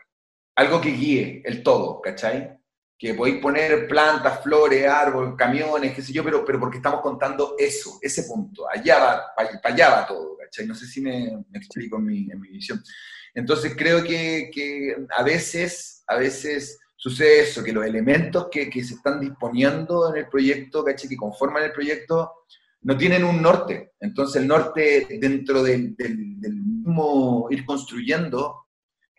Algo que guíe el todo, ¿cachai? Que podéis poner plantas, flores, árboles, camiones, qué sé yo, pero, pero porque estamos contando eso, ese punto. Allá va, allá va todo. No sé si me, explico en mi, visión. Entonces creo que, a veces, a veces sucede eso, que los elementos que, se están disponiendo en el proyecto, ¿cachai? Que conforman el proyecto, no tienen un norte. Entonces el norte dentro del, mismo ir construyendo,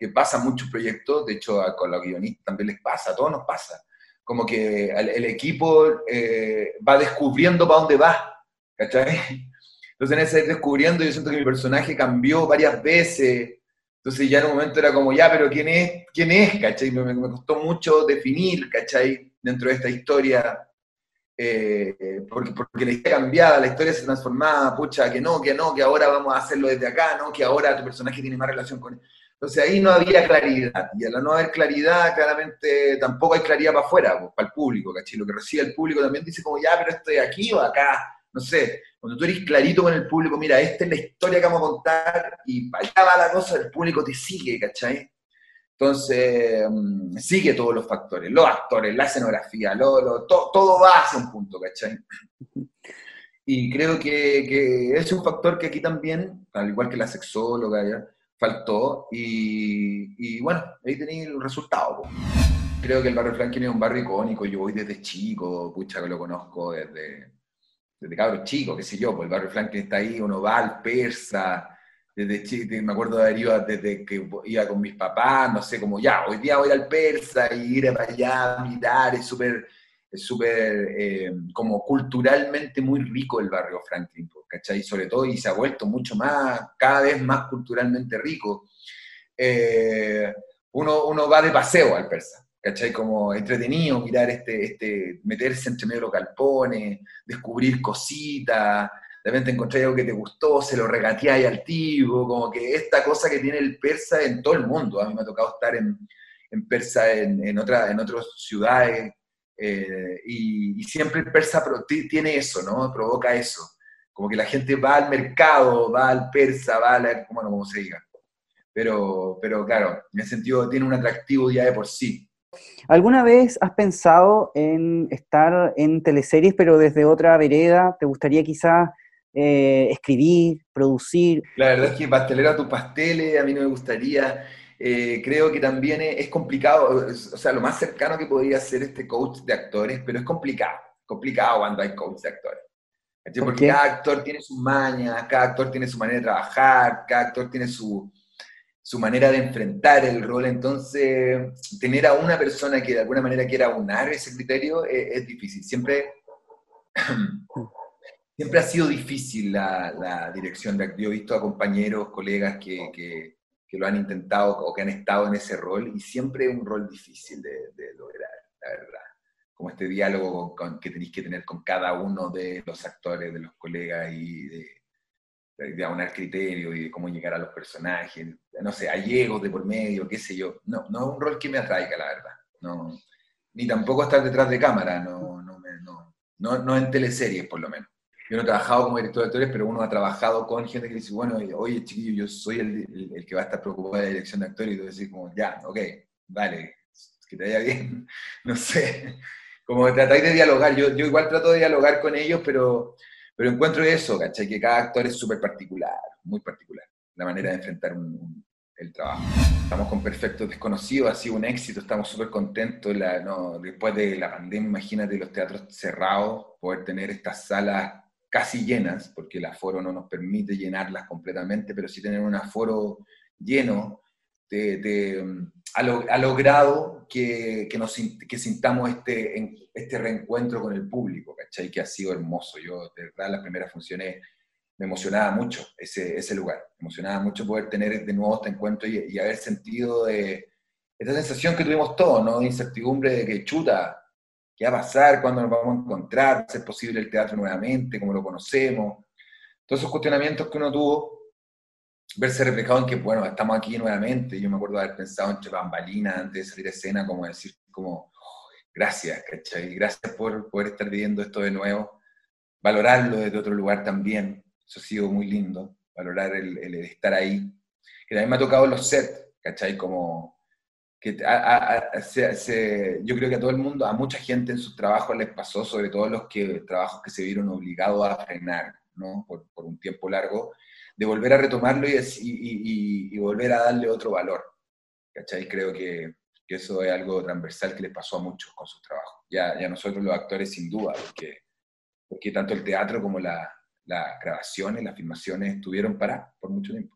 que pasa muchos proyectos, de hecho con los guionistas también les pasa, a todos nos pasa, como que el, equipo eh, va descubriendo para dónde va, ¿cachai? Entonces en ese ir descubriendo yo siento que mi personaje cambió varias veces. Entonces ya en un momento era como, ya, pero ¿quién es? ¿Quién es? ¿Cachai? Me, costó mucho definir, ¿cachai? Dentro de esta historia. Eh, porque, porque la historia cambiaba, la historia se transformaba, pucha, que no, que no, que ahora vamos a hacerlo desde acá, ¿no? Que ahora tu personaje tiene más relación con. Entonces ahí no había claridad. Y al no haber claridad, claramente tampoco hay claridad para afuera, pues, para el público, ¿cachai? Lo que recibe el público también dice como, ya, pero estoy aquí o acá, no sé, cuando tú eres clarito con el público, mira, esta es la historia que vamos a contar y para allá va la cosa, el público te sigue, ¿cachai? Entonces, mm, sigue todos los factores, los actores, la escenografía, todo va hacia un punto, ¿cachai? Y creo que, que es un factor que aquí también, al igual que la sexóloga, ya, faltó. Y, bueno, ahí tenéis el resultado. Creo que el barrio Franklin es un barrio icónico. Yo voy desde chico, pucha, que lo conozco desde, desde cabros chicos, qué sé yo, pues el barrio Franklin está ahí, uno va al persa, desde chico, me acuerdo de haber desde que iba con mis papás, no sé, como ya, hoy día voy al persa y ir para allá mirar, es súper, es súper, eh, como culturalmente muy rico el barrio Franklin, ¿cachai? Sobre todo, y se ha vuelto mucho más, cada vez más culturalmente rico. Eh, uno, uno va de paseo al persa, ¿cachai? Como entretenido mirar este, este, meterse entre medio de los descubrir cositas, de repente encontré algo que te gustó, se lo regateáis al tipo, como que esta cosa que tiene el persa en todo el mundo. A mí me ha tocado estar en, en persa en, en, otra, en otras ciudades, eh, y, siempre el persa tiene eso, ¿no? Provoca eso. Como que la gente va al mercado, va al persa, va a la, bueno, como se diga. Pero, pero claro, en ese sentido tiene un atractivo ya de por sí. ¿Alguna vez has pensado en estar en teleseries, pero desde otra vereda? ¿Te gustaría quizás eh, escribir, producir? La verdad es que pastelera tu pasteles, a mí no me gustaría. Eh, creo que también es, complicado, o sea, lo más cercano que podría ser este coach de actores, pero es complicado, complicado cuando hay coach de actores. Porque cada actor tiene sus mañas, cada actor tiene su manera de trabajar, cada actor tiene su, su manera de enfrentar el rol, entonces tener a una persona que de alguna manera quiera unar ese criterio es, difícil. Siempre, siempre ha sido difícil la, dirección de Yo he visto a compañeros, colegas que, que, lo han intentado o que han estado en ese rol y siempre es un rol difícil de, lograr, la verdad. Como este diálogo que tenéis que tener con cada uno de los actores, de los colegas y de de aunar criterio y de cómo llegar a los personajes, no sé, a de por medio, qué sé yo. No, no es un rol que me atraiga, la verdad. No, ni tampoco estar detrás de cámara, no, no, no, no, en teleseries por lo menos. Yo no he trabajado como director de actores, pero uno ha trabajado con gente que dice, bueno, oye chiquillo, yo soy el, el, que va a estar preocupado de la dirección de actores y tú decís como, ya, ok, vale, que te vaya bien, no sé. Como tratáis de dialogar, yo, yo igual trato de dialogar con ellos, pero pero encuentro eso, ¿cachai? Que cada actor es súper particular, muy particular, la manera de enfrentar el trabajo. Estamos con Perfectos Desconocidos, ha sido un éxito, estamos súper contentos. después de la pandemia, imagínate los teatros cerrados, poder tener estas salas casi llenas, porque el aforo no nos permite llenarlas completamente, pero sí tener un aforo lleno, de ha, logrado que, que, nos, que sintamos este, este reencuentro con el público, ¿cachai? Que ha sido hermoso. Yo, de verdad, las primeras funciones me emocionaba mucho ese, ese lugar. Me emocionaba mucho poder tener de nuevo este encuentro y, haber sentido de, esta sensación que tuvimos todos, ¿no? De incertidumbre de que chuta, ¿qué va a pasar? ¿Cuándo nos vamos a encontrar? ¿Ser posible el teatro nuevamente? ¿Cómo lo conocemos? Todos esos cuestionamientos que uno tuvo verse reflejado en que, bueno, estamos aquí nuevamente. Yo me acuerdo de haber pensado entre bambalinas antes de salir a escena, como decir, como, gracias, ¿cachai? Gracias por poder estar viviendo esto de nuevo. Valorarlo desde otro lugar también. Eso ha sido muy lindo, valorar el, el estar ahí. Que también me ha tocado los sets, ¿cachai? Como que yo creo que a todo el mundo, a mucha gente en sus trabajos les pasó, sobre todo los que, trabajos que se vieron obligados a frenar, ¿no? Por, por un tiempo largo de volver a retomarlo y, y, y, volver a darle otro valor. ¿Cachai? Creo que, que, eso es algo transversal que le pasó a muchos con sus trabajos. Ya, ya nosotros los actores sin duda, porque, porque tanto el teatro como la, las grabaciones, las filmaciones estuvieron para por mucho tiempo.